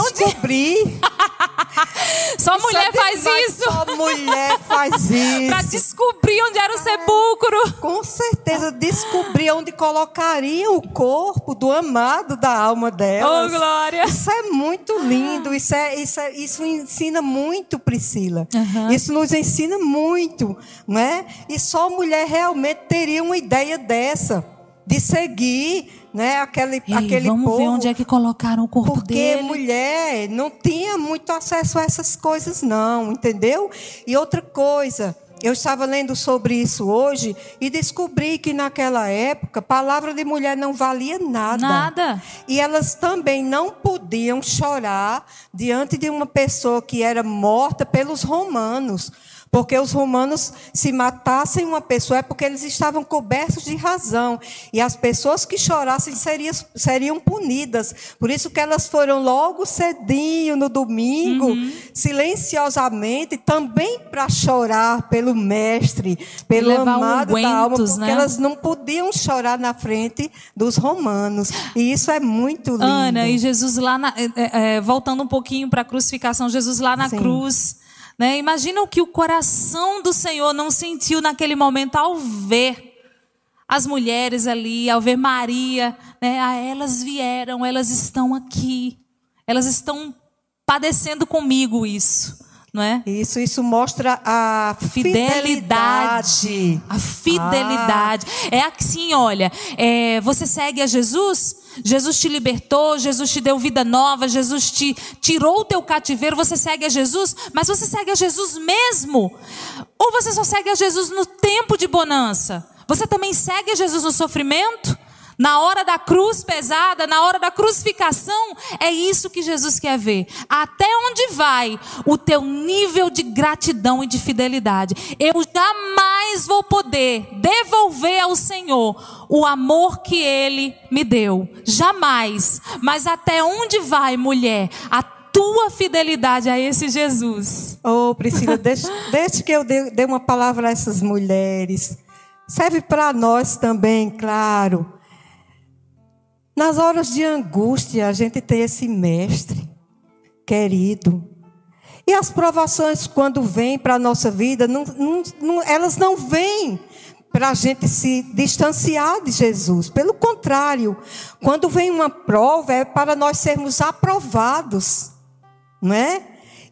onde- descobrir. Só mulher faz isso. Só mulher faz isso. Para descobrir onde era o sepulcro. Com certeza, descobrir onde colocariam o corpo do amado da alma Oh, delas. glória. Isso é muito lindo, isso, é, isso, é- isso ensina muito, Priscila. Aham. Isso nos ensina muito, não é? E só mulher realmente teria uma ideia dessa, de seguir né, aquele, Ei, aquele vamos povo. ver onde é que colocaram o corpo Porque dele. mulher não tinha muito acesso a essas coisas, não, entendeu? E outra coisa, eu estava lendo sobre isso hoje e descobri que naquela época, palavra de mulher não valia nada. Nada. E elas também não podiam chorar diante de uma pessoa que era morta pelos romanos. Porque os romanos, se matassem uma pessoa, é porque eles estavam cobertos de razão. E as pessoas que chorassem seriam, seriam punidas. Por isso que elas foram logo cedinho, no domingo, Uhum. silenciosamente, também para chorar pelo mestre, pelo amado da alma, porque né? elas não podiam chorar na frente dos romanos. E isso é muito lindo. Ana, e Jesus lá, na- é, é, é, voltando um pouquinho para a crucificação, Jesus lá na Sim. cruz. Né? Imagina o que o coração do Senhor não sentiu naquele momento ao ver as mulheres ali, ao ver Maria. Né? Ah, elas vieram, elas estão aqui. Elas estão padecendo comigo isso. Não é? Isso, isso mostra a Fidelidade. fidelidade. A fidelidade. É assim, olha, é, você segue a Jesus, Jesus te libertou, Jesus te deu vida nova, Jesus te tirou o teu cativeiro, você segue a Jesus, mas você segue a Jesus mesmo? Ou você só segue a Jesus no tempo de bonança? Você também segue a Jesus no sofrimento? Na hora da cruz pesada, na hora da crucificação, é isso que Jesus quer ver. Até onde vai o teu nível de gratidão e de fidelidade? Eu jamais vou poder devolver ao Senhor o amor que ele me deu. Jamais. Mas até onde vai, mulher, a tua fidelidade a esse Jesus? Ô, Priscila, deixe, que eu dê, dê uma palavra a essas mulheres. Serve para nós também, claro. Nas horas de angústia, a gente tem esse mestre querido. E as provações, quando vêm para a nossa vida, não- não- não- elas não vêm para a gente se distanciar de Jesus. Pelo contrário, quando vem uma prova, é para nós sermos aprovados. Não é?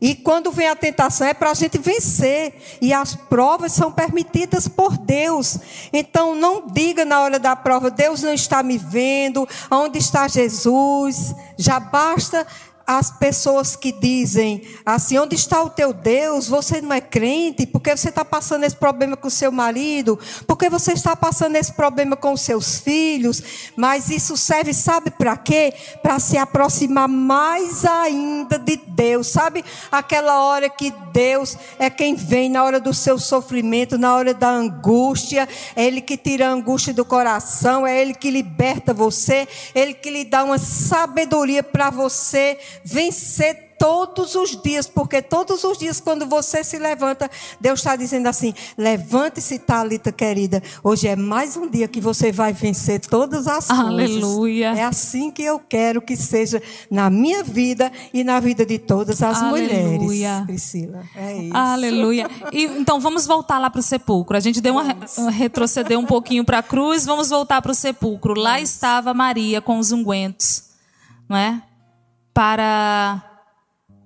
E quando vem a tentação é para a gente vencer. E as provas são permitidas por Deus. Então não diga na hora da prova, Deus não está me vendo, onde está Jesus? Já basta as pessoas que dizem assim: onde está o teu Deus? Você não é crente? Por que você está passando esse problema com o seu marido? Por que você está passando esse problema com os seus filhos? Mas isso serve, sabe para quê? Para se aproximar mais ainda de Deus. Sabe aquela hora que Deus é quem vem na hora do seu sofrimento, na hora da angústia, é Ele que tira a angústia do coração, é Ele que liberta você, é Ele que lhe dá uma sabedoria para você vencer todos os dias, porque todos os dias, quando você se levanta, Deus está dizendo assim: levante-se, Talita querida. Hoje é mais um dia que você vai vencer todas as Aleluia. coisas. É assim que eu quero que seja na minha vida e na vida de todas as Aleluia. mulheres. Priscila, é isso. Aleluia. E, então vamos voltar lá para o sepulcro. A gente deu uma, uma- retroceder um pouquinho para a cruz, vamos voltar para o sepulcro. Lá estava Maria com os ungüentos, não é? Para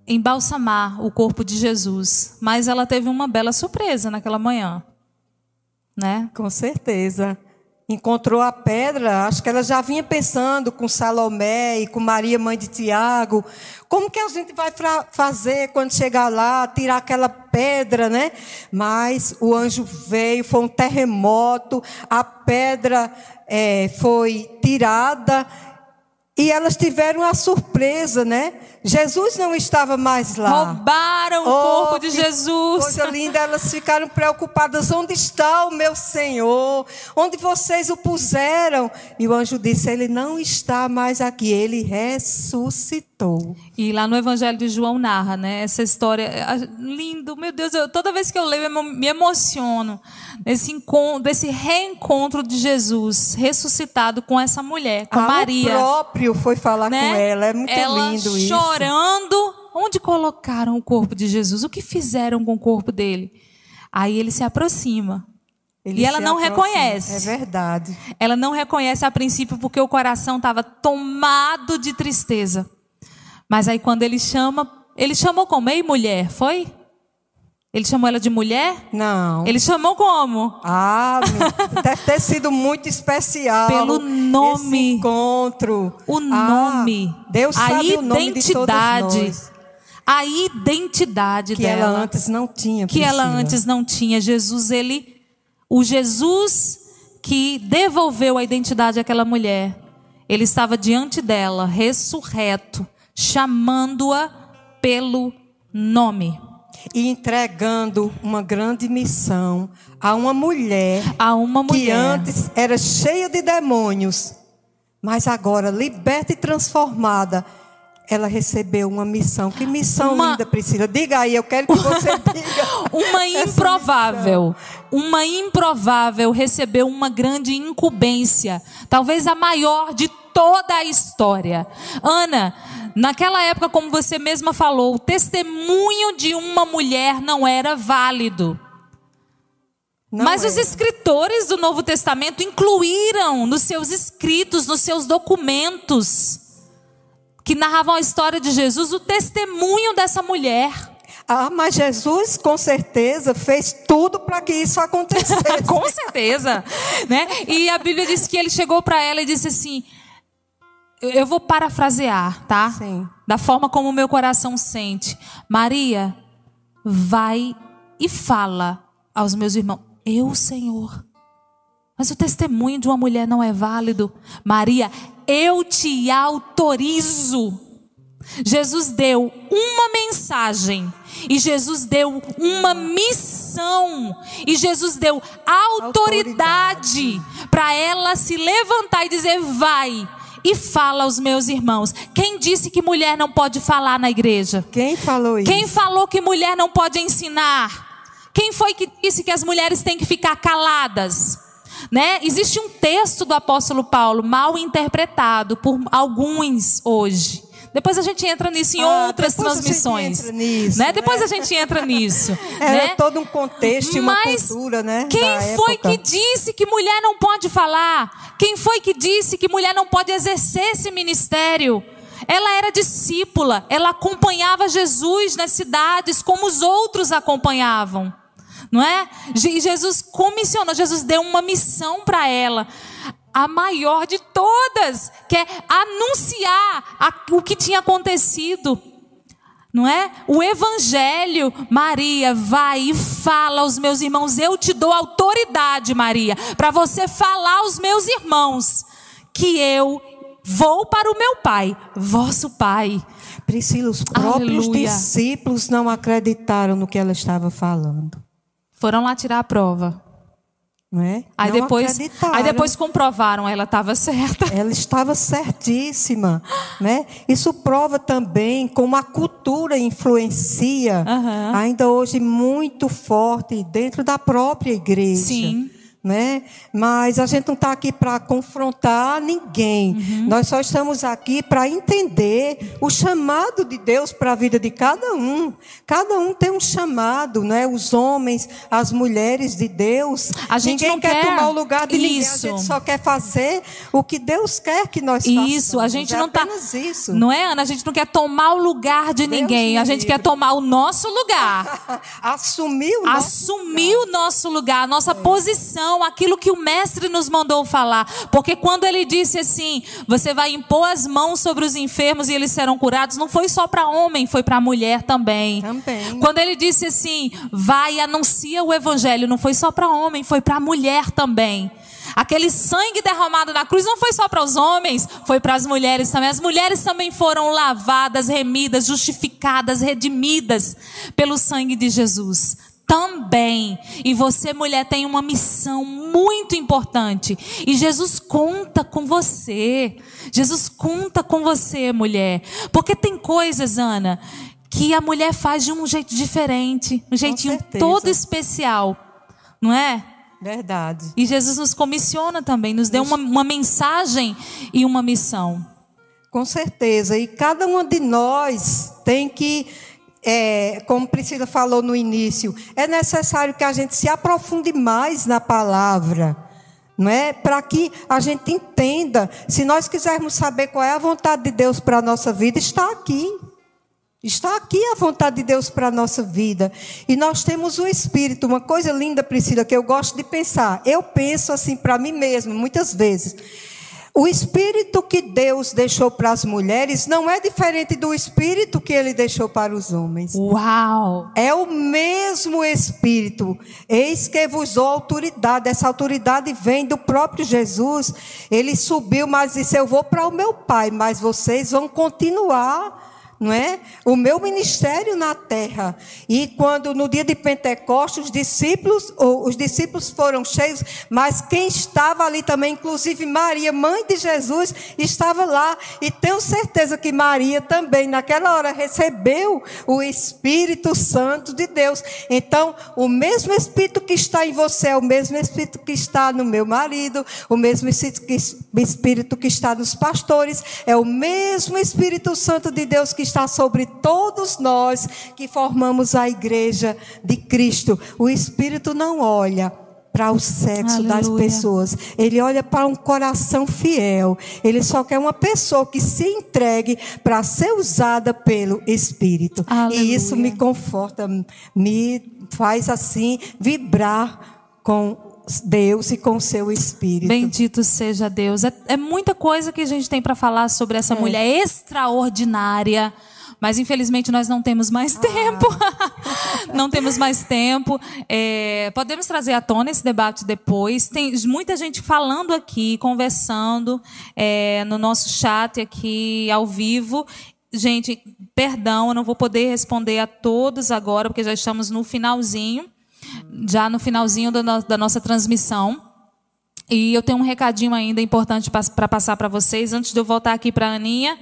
embalsamar o corpo de Jesus. Mas ela teve uma bela surpresa naquela manhã, né? Com certeza. Encontrou a pedra, acho que ela já vinha pensando com Salomé e com Maria, mãe de Tiago. Como que a gente vai fazer quando chegar lá, tirar aquela pedra, né? Mas o anjo veio, foi um terremoto, a pedra eh, foi tirada e elas tiveram a surpresa, né? Jesus não estava mais lá. Roubaram o Oh, corpo de Jesus. Coisa linda, elas ficaram preocupadas. Onde está o meu Senhor? Onde vocês o puseram? E o anjo disse: Ele não está mais aqui, ele ressuscitou. E lá no Evangelho de João narra, né? Essa história ah, lindo, meu Deus, eu- toda vez que eu leio eu me emociono desse encontro, desse reencontro de Jesus ressuscitado com essa mulher, com Ah, Maria, O próprio foi falar né? com ela. É muito Ela lindo isso. Chorando, onde colocaram o corpo de Jesus? O que fizeram com o corpo dele? Aí ele se aproxima. Ele E ela não aproxima. reconhece. É verdade. Ela não reconhece a princípio porque o coração estava tomado de tristeza. Mas aí quando ele chama, ele chamou como? Ei, mulher, foi? Ele chamou ela de mulher? Não. Ele chamou como? Ah, deve ter sido muito especial. Pelo nome. Encontro. O Ah, nome. Deus a sabe o nome de identidade. nós. A identidade Que dela. ela antes não tinha. que ela Priscila. antes não tinha. Jesus, ele, o Jesus que devolveu a identidade àquela mulher, ele estava diante dela, ressurreto, chamando-a pelo nome. E entregando uma grande missão a uma mulher A uma que mulher. antes era cheia de demônios, mas agora liberta e transformada. Ela recebeu uma missão. Que missão Uma- linda, Priscila. Diga aí, eu quero que você diga. Uma improvável, uma improvável recebeu uma grande incumbência, talvez a maior de toda a história. Ana, naquela época, como você mesma falou, o testemunho de uma mulher não era válido. Não Mas os escritores do Novo Testamento incluíram nos seus escritos, nos seus documentos, que narravam a história de Jesus, o testemunho dessa mulher. Ah, mas Jesus, com certeza, fez tudo para que isso acontecesse. Com certeza, né? E a Bíblia diz que ele chegou para ela e disse assim: eu- vou parafrasear, tá? Sim. Da forma como o meu coração sente. Maria, vai e fala aos meus irmãos: Eu, Senhor. Mas o testemunho de uma mulher não é válido. Maria, eu te autorizo. Jesus deu uma mensagem. E Jesus deu uma missão. E Jesus deu autoridade para ela se levantar e dizer: vai e fala aos meus irmãos. Quem disse que mulher não pode falar na igreja? Quem falou isso? Quem falou que mulher não pode ensinar? Quem foi que disse que as mulheres têm que ficar caladas? Né? Existe um texto do apóstolo Paulo mal interpretado por alguns hoje. Depois a gente entra nisso em Ah, outras depois a gente transmissões. entra nisso, né? né? Depois a gente entra nisso. Era né? todo um contexto e uma Mas cultura, né? Quem foi época. que disse que mulher não pode falar? Quem foi que disse que mulher não pode exercer esse ministério? Ela era discípula, ela acompanhava Jesus nas cidades como os outros acompanhavam. Não é? E Jesus comissionou, Jesus deu uma missão para ela a maior de todas, que é anunciar a, o que tinha acontecido. Não é? O evangelho, Maria, vai e fala aos meus irmãos. Eu te dou autoridade, Maria, para você falar aos meus irmãos que eu vou para o meu pai, vosso pai. Priscila, os próprios Aleluia. discípulos não acreditaram no que ela estava falando. Foram lá tirar a prova. Não é? Aí Não depois, aí depois comprovaram, ela estava certa. Ela estava certíssima, né? Isso prova também como a cultura influencia, Aham. ainda hoje muito forte dentro da própria igreja. Sim. Né? Mas a gente não está aqui para confrontar ninguém. Uhum. Nós só estamos aqui para entender o chamado de Deus para a vida de cada um. Cada um tem um chamado, né? Os homens, as mulheres de Deus. A gente ninguém não quer, quer tomar o lugar de ninguém. A isso. gente só quer fazer o que Deus quer que nós façamos. Isso, a gente é não tá. apenas isso. Não é, Ana? A gente não quer tomar o lugar de Deus ninguém. A gente livre. quer tomar o nosso lugar. Assumir o nosso assumir o nosso lugar, a nossa posição, aquilo que o mestre nos mandou falar. Porque quando ele disse assim: você vai impor as mãos sobre os enfermos e eles serão curados, não foi só para homem, foi para mulher também. Também. Quando ele disse assim: vai e anuncia o evangelho, não foi só para homem, foi para mulher também. Aquele sangue derramado na cruz não foi só para os homens, foi para as mulheres também. As mulheres também foram lavadas, remidas, justificadas, redimidas pelo sangue de Jesus. Também. E você, mulher, tem uma missão muito importante. E Jesus conta com você. Jesus conta com você, mulher. Porque tem coisas, Ana, que a mulher faz de um jeito diferente, um jeitinho todo especial. Não é? Verdade. E Jesus nos comissiona também, nos deu uma, uma mensagem e uma missão. Com certeza. E cada uma de nós tem que, é, como Priscila falou no início, é necessário que a gente se aprofunde mais na palavra. Não é? Para que a gente entenda. Se nós quisermos saber qual é a vontade de Deus para a nossa vida, está aqui. Está aqui a vontade de Deus para a nossa vida. E nós temos o Espírito. Uma coisa linda, Priscila, que eu gosto de pensar. Eu penso assim para mim mesmo, muitas vezes. O Espírito que Deus deixou para as mulheres não é diferente do Espírito que ele deixou para os homens. Uau! É o mesmo Espírito. Eis que vos dou autoridade. Essa autoridade vem do próprio Jesus. Ele subiu, mas disse: Eu vou para o meu Pai, mas vocês vão continuar não é? O meu ministério na terra. E quando no dia de Pentecostes os discípulos, ou os discípulos foram cheios, mas quem estava ali também, inclusive Maria, mãe de Jesus, estava lá. E tenho certeza que Maria também naquela hora recebeu o Espírito Santo de Deus. Então, o mesmo Espírito que está em você é o mesmo Espírito que está no meu marido, o mesmo Espírito que, está nos pastores, é o mesmo Espírito Santo de Deus que está sobre todos nós que formamos a igreja de Cristo. O Espírito não olha para o sexo das Aleluia. pessoas. Ele olha para um coração fiel. Ele só quer uma pessoa que se entregue para ser usada pelo Espírito. Aleluia. E isso me conforta, me faz assim vibrar com Deus e com seu Espírito. Bendito seja Deus. É, é muita coisa que a gente tem para falar sobre É. essa mulher extraordinária. Mas infelizmente nós não temos mais tempo. não temos mais tempo. É, podemos trazer à tona esse debate depois. Tem muita gente falando aqui, conversando é, no nosso chat aqui ao vivo. Gente, perdão, eu não vou poder responder a todos agora, porque já estamos no finalzinho. Já no finalzinho da no- da nossa transmissão. E eu tenho um recadinho ainda importante para passar para vocês. Antes de eu voltar aqui para a Aninha,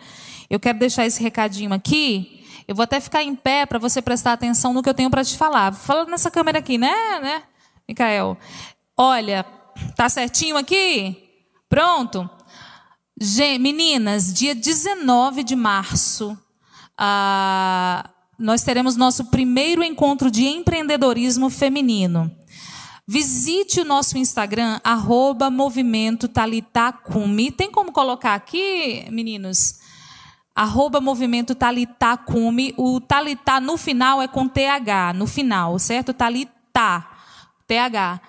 eu quero deixar esse recadinho aqui. Eu vou até ficar em pé para você prestar atenção no que eu tenho para te falar. Fala nessa câmera aqui, né, né, Micael? Olha, tá certinho aqui? Pronto? Meninas, dia 19 de março, ah, nós teremos nosso primeiro encontro de empreendedorismo feminino. Visite o nosso Instagram, arroba movimento Talitacumi. Tem como colocar aqui, meninos? arroba movimento Talitá Cume. O Talitá no final é com TH, no final, certo? Talitá, TH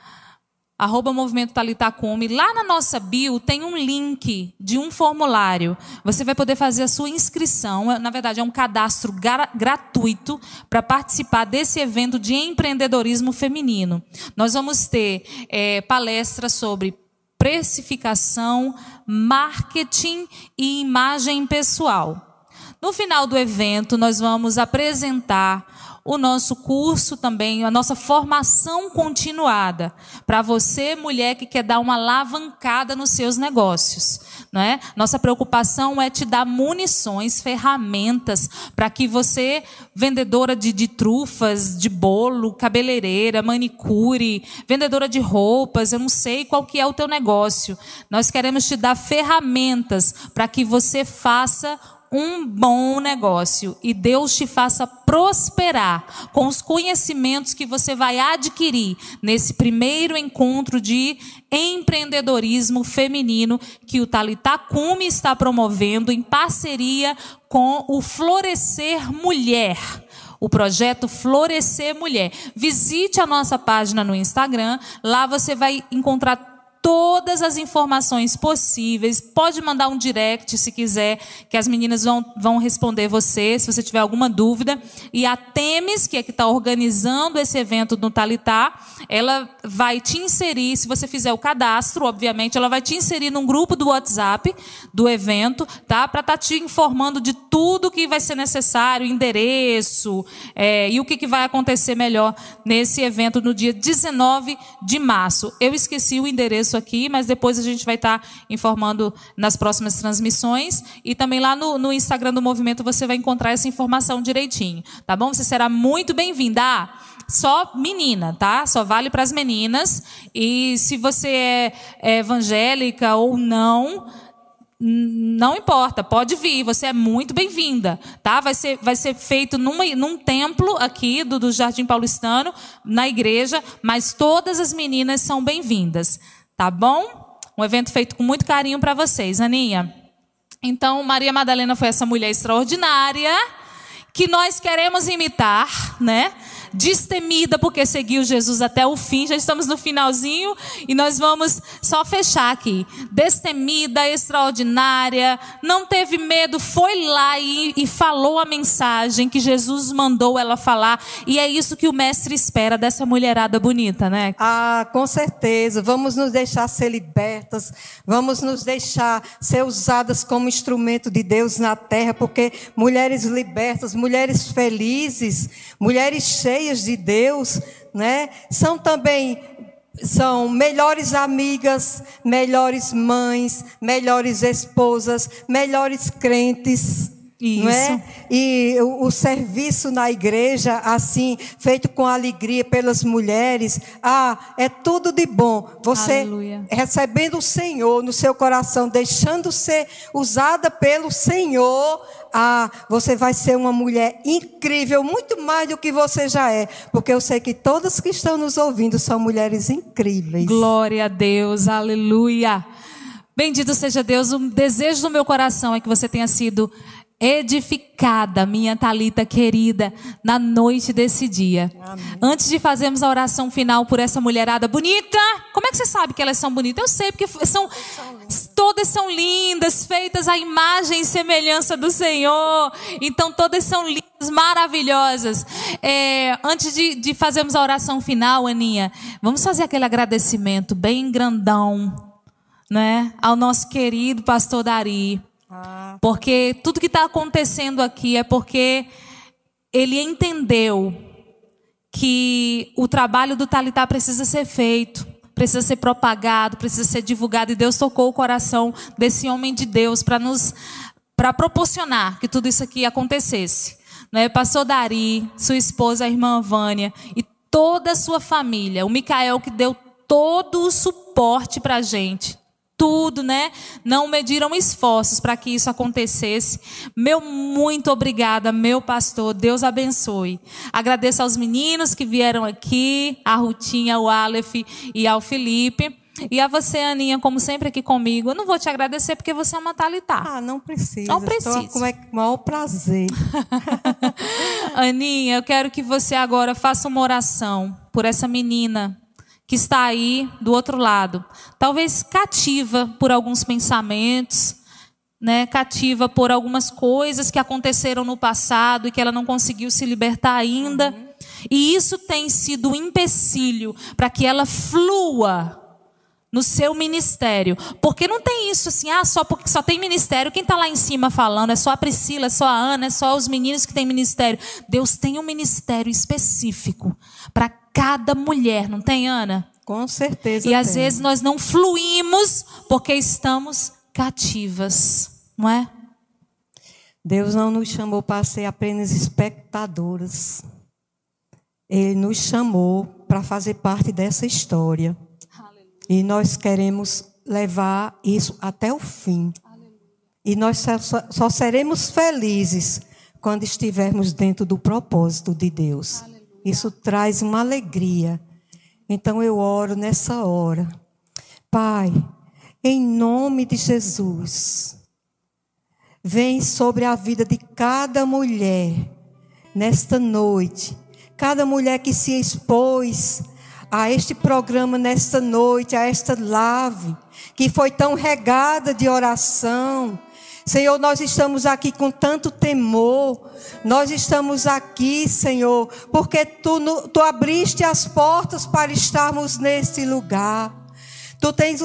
arroba Movimento Talitacume. Lá na nossa bio tem um link de um formulário. Você vai poder fazer a sua inscrição. Na verdade, é um cadastro gratuito para participar desse evento de empreendedorismo feminino. Nós vamos ter é, palestras sobre precificação, marketing e imagem pessoal. No final do evento, nós vamos apresentar o nosso curso também, a nossa formação continuada para você, mulher que quer dar uma alavancada nos seus negócios. Não é? Nossa preocupação é te dar munições, ferramentas para que você, vendedora de, de trufas, de bolo, cabeleireira, manicure, vendedora de roupas, eu não sei qual que é o teu negócio. Nós queremos te dar ferramentas para que você faça um bom negócio e Deus te faça prosperar com os conhecimentos que você vai adquirir nesse primeiro encontro de empreendedorismo feminino que o Talitacume está promovendo em parceria com o Florescer Mulher o projeto Florescer Mulher. Visite a nossa página no Instagram, lá você vai encontrar todas as informações possíveis. Pode mandar um direct se quiser, que as meninas vão, vão responder você, se você tiver alguma dúvida. E a Temes, que é que está organizando esse evento no Talitá, ela vai te inserir, se você fizer o cadastro, obviamente, ela vai te inserir num grupo do WhatsApp do evento, tá? Para estar tá te informando de tudo que vai ser necessário, endereço é, e o que, que vai acontecer melhor nesse evento no dia 19 de março. Eu esqueci o endereço aqui, mas depois a gente vai estar tá informando nas próximas transmissões. E também lá no, no Instagram do movimento você vai encontrar essa informação direitinho. Tá bom? Você será muito bem-vinda. Ah, só menina, tá? Só vale para as meninas. E se você é, é evangélica ou não, não importa, pode vir, você é muito bem-vinda, tá? Vai ser, vai ser feito numa, num templo aqui do, do Jardim Paulistano, na igreja, mas todas as meninas são bem-vindas. Tá bom? Um evento feito com muito carinho para vocês, Aninha. Então, Maria Madalena foi essa mulher extraordinária que nós queremos imitar, né? Destemida porque seguiu Jesus até o fim. Já estamos no finalzinho e nós vamos só fechar aqui. Destemida, extraordinária, não teve medo, foi lá e, e falou a mensagem que Jesus mandou ela falar. E é isso que o mestre espera dessa mulherada bonita, né? Ah, com certeza. Vamos nos deixar ser libertas, vamos nos deixar ser usadas como instrumento de Deus na terra, porque mulheres libertas, mulheres felizes, mulheres cheias cheias de Deus, né? São também são melhores amigas, melhores mães, melhores esposas, melhores crentes. Isso. Não é? E o, o, serviço na igreja, assim, feito com alegria pelas mulheres, ah, é tudo de bom. Você Aleluia. recebendo o Senhor no seu coração, deixando ser usada pelo Senhor, ah, você vai ser uma mulher incrível, muito mais do que você já é, porque eu sei que todas que estão nos ouvindo são mulheres incríveis. Glória a Deus, aleluia. Bendito seja Deus, o desejo do meu coração é que você tenha sido edificada, minha Talita querida, na noite desse dia. Amém. Antes de fazermos a oração final por essa mulherada bonita, como é que você sabe que elas são bonitas? Eu sei porque são todas são lindas, feitas à imagem e semelhança do Senhor. Então todas são lindas, maravilhosas. É, antes de, de fazermos a oração final, Aninha, vamos fazer aquele agradecimento bem grandão, né, ao nosso querido pastor Dari porque tudo que está acontecendo aqui é porque ele entendeu que o trabalho do Talitá precisa ser feito, precisa ser propagado, precisa ser divulgado. E Deus tocou o coração desse homem de Deus para nos para proporcionar que tudo isso aqui acontecesse. Né? Pastor Dari, sua esposa, a irmã Vânia e toda a sua família. O Micael que deu todo o suporte para a gente tudo, né? Não mediram esforços para que isso acontecesse. Meu muito obrigada, meu pastor. Deus abençoe. Agradeço aos meninos que vieram aqui, a Rutinha, o Aleph e ao Felipe. E a você, Aninha, como sempre aqui comigo, eu não vou te agradecer porque você é uma talitá. Ah, não precisa. Não precisa. Estou com o maior prazer. Aninha, eu quero que você agora faça uma oração por essa menina que está aí do outro lado, talvez cativa por alguns pensamentos, né, cativa por algumas coisas que aconteceram no passado e que ela não conseguiu se libertar ainda. E isso tem sido um empecilho para que ela flua no seu ministério. Porque não tem isso assim, ah, só porque só tem ministério, quem está lá em cima falando, é só a Priscila, é só a Ana, é só os meninos que têm ministério. Deus tem um ministério específico para cada mulher, não tem, Ana? Com certeza. E às tem. vezes nós não fluímos porque estamos cativas, não é? Deus não nos chamou para ser apenas espectadoras. Ele nos chamou para fazer parte dessa história. E nós queremos levar isso até o fim. E nós só, só seremos felizes quando estivermos dentro do propósito de Deus. Isso traz uma alegria. Então eu oro nessa hora. Pai, em nome de Jesus, vem sobre a vida de cada mulher nesta noite. Cada mulher que se expôs a este programa nesta noite, a esta live, que foi tão regada de oração. Senhor, nós estamos aqui com tanto temor. Nós estamos aqui, Senhor, porque tu, tu abriste as portas para estarmos neste lugar. Tu tens,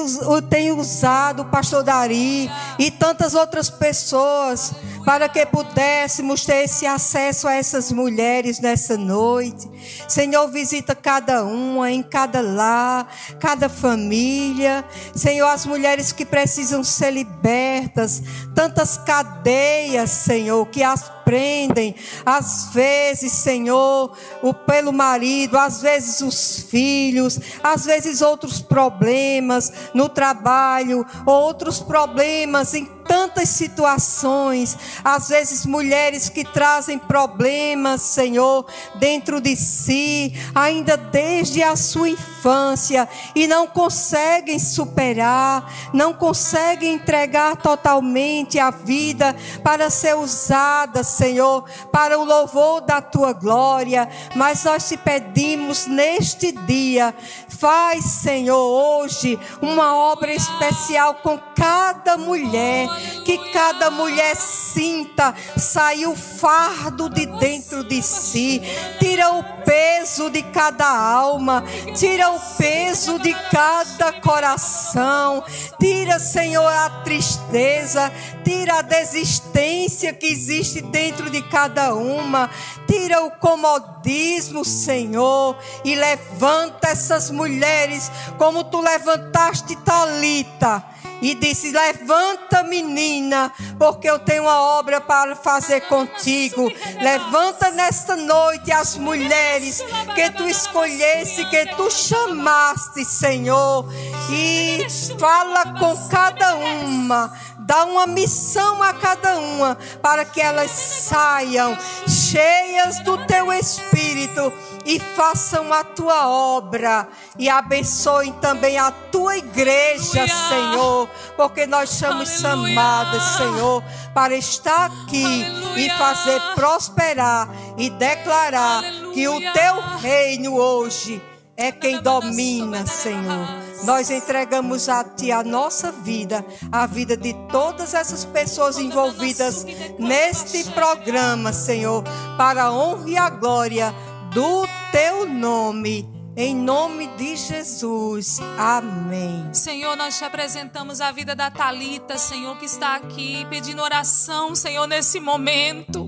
tens usado o pastor Dari e tantas outras pessoas para que pudéssemos ter esse acesso a essas mulheres nessa noite. Senhor, visita cada uma, em cada lar, cada família. Senhor, as mulheres que precisam ser libertas, tantas cadeias, Senhor, que as prendem, às vezes, Senhor, o pelo marido, às vezes os filhos, às vezes outros problemas no trabalho, outros problemas em tantas situações, às vezes mulheres que trazem problemas, Senhor, dentro de si, ainda desde a sua infância e não conseguem superar, não conseguem entregar totalmente a vida para ser usada, Senhor, para o louvor da tua glória. Mas nós te pedimos neste dia, faz, Senhor, hoje uma obra especial com cada mulher que cada mulher sinta sair o fardo de dentro de si, tira o peso de cada alma, tira o peso de cada coração, tira, Senhor, a tristeza, tira a desistência que existe dentro de cada uma, tira o comodismo, Senhor, e levanta essas mulheres como tu levantaste Talita e disse: Levanta, menina, porque eu tenho uma obra para fazer contigo. Levanta nesta noite as mulheres que tu escolhesse, que tu chamaste, Senhor, e fala com cada uma dá uma missão a cada uma para que elas saiam cheias do teu espírito e façam a tua obra e abençoem também a tua igreja, Aleluia. Senhor, porque nós somos chamadas, Senhor, para estar aqui Aleluia. e fazer prosperar e declarar Aleluia. que o teu reino hoje é quem domina, Senhor. Nós entregamos a Ti a nossa vida, a vida de todas essas pessoas envolvidas neste programa, Senhor, para a honra e a glória do Teu nome. Em nome de Jesus. Amém. Senhor, nós te apresentamos a vida da Talita, Senhor, que está aqui pedindo oração, Senhor, nesse momento.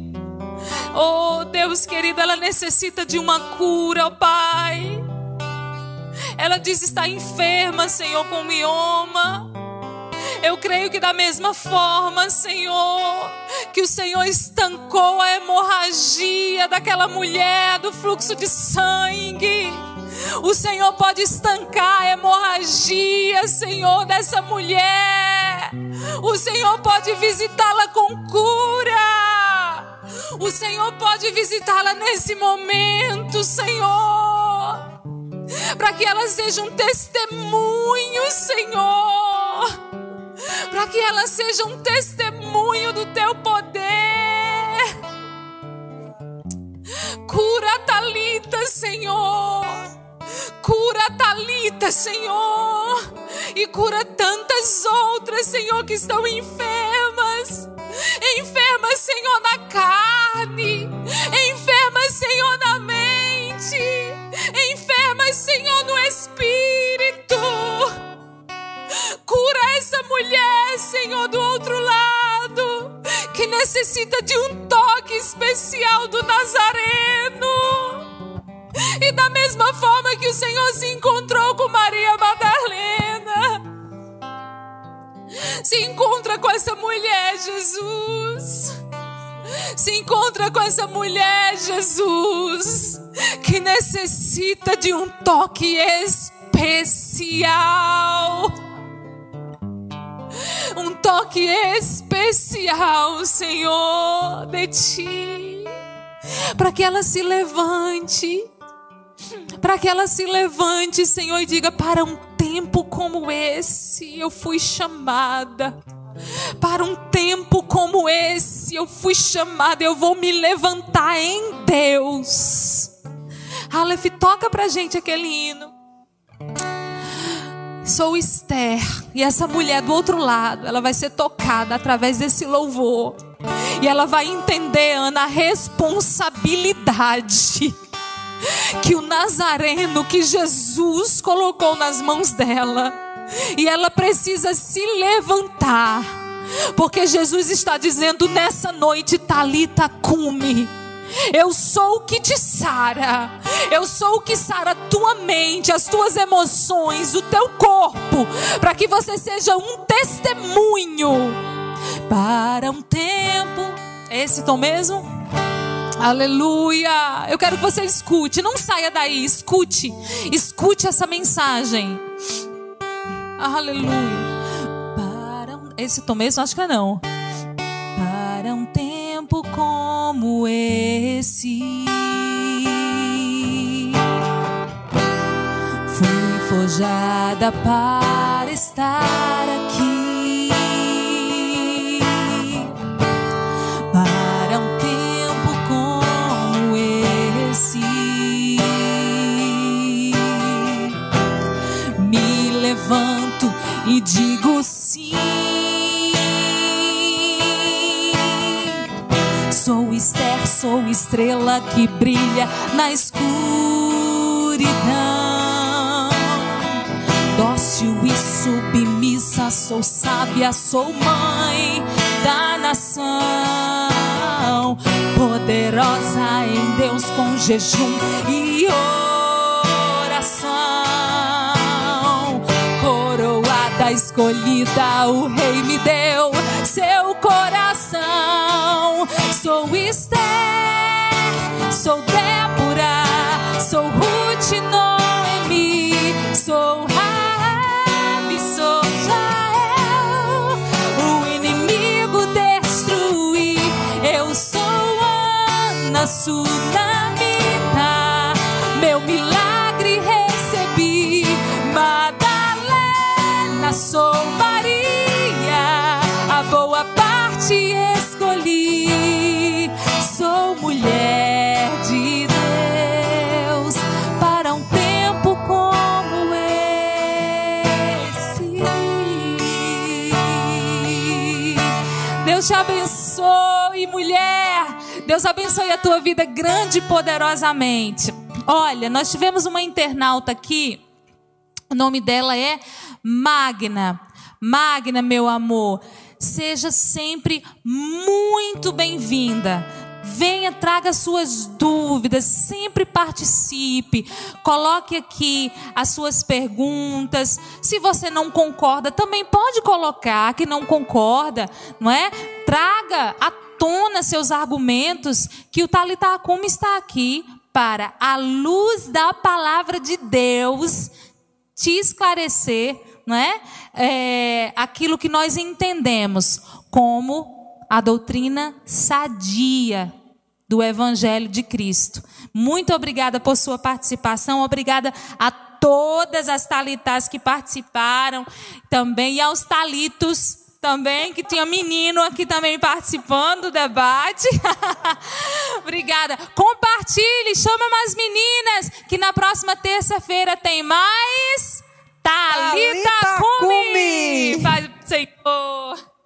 Oh, Deus querido, ela necessita de uma cura, oh, Pai. Ela diz estar enferma, Senhor, com mioma. Eu creio que da mesma forma, Senhor, que o Senhor estancou a hemorragia daquela mulher do fluxo de sangue. O Senhor pode estancar a hemorragia, Senhor, dessa mulher. O Senhor pode visitá-la com cura. O Senhor pode visitá-la nesse momento, Senhor para que ela seja um testemunho testemunho, Senhor. Para que ela seja um testemunho do teu poder. Cura Talita, Senhor. Cura Talita, Senhor. E cura tantas outras, Senhor, que estão enfermas. Enfermas, Senhor, na carne. Enfermas, Senhor, na. Senhor, no espírito. Cura essa mulher, Senhor, do outro lado, que necessita de um toque especial do Nazareno. E da mesma forma que o Senhor se encontrou com Maria Madalena, se encontra com essa mulher, Jesus. Se encontra com essa mulher, Jesus, que necessita de um toque especial. Um toque especial, Senhor, de ti. Para que ela se levante. Para que ela se levante, Senhor, e diga: para um tempo como esse eu fui chamada. Para um tempo como esse eu fui chamada, eu vou me levantar em Deus. Aleph, toca pra gente aquele hino. Sou Esther, e essa mulher do outro lado, ela vai ser tocada através desse louvor. E ela vai entender, Ana, a responsabilidade que o Nazareno, que Jesus colocou nas mãos dela, e ela precisa se levantar, porque Jesus está dizendo nessa noite, Talita, cume. Eu sou o que te sara. Eu sou o que sara tua mente, as tuas emoções, o teu corpo, para que você seja um testemunho para um tempo. É esse tom mesmo? Aleluia! Eu quero que você escute, não saia daí, escute. Escute essa mensagem. Aleluia. Para um... esse tom mesmo, acho que é não. Para um tempo como esse. Fui forjada para estar aqui. E digo sim. Sou Esther, sou estrela que brilha na escuridão. Dócil e submissa, sou sábia, sou mãe da nação. Poderosa em Deus com jejum e oração. Coroada, escolhida, o rei me deu seu coração. Sou Esther, sou Débora, sou Ruth Noemi, sou Rabi, sou Jael. O inimigo destruí, eu sou Ana Sunamita. Abençoe a tua vida grande e poderosamente. Olha, nós tivemos uma internauta aqui. O nome dela é Magna. Magna, meu amor, seja sempre muito bem-vinda. Venha, traga suas dúvidas, sempre participe. Coloque aqui as suas perguntas. Se você não concorda, também pode colocar que não concorda, não é? Traga à tona seus argumentos, que o Talitacume está aqui para, à luz da palavra de Deus, te esclarecer, não é? é aquilo que nós entendemos como a doutrina sadia do Evangelho de Cristo. Muito obrigada por sua participação, obrigada a todas as talitas que participaram também e aos talitos também, que tinha menino aqui também participando do debate. Obrigada. Compartilhe, chama mais meninas, que na próxima terça-feira tem mais Talita Cumi. Cumi. Pai do Senhor.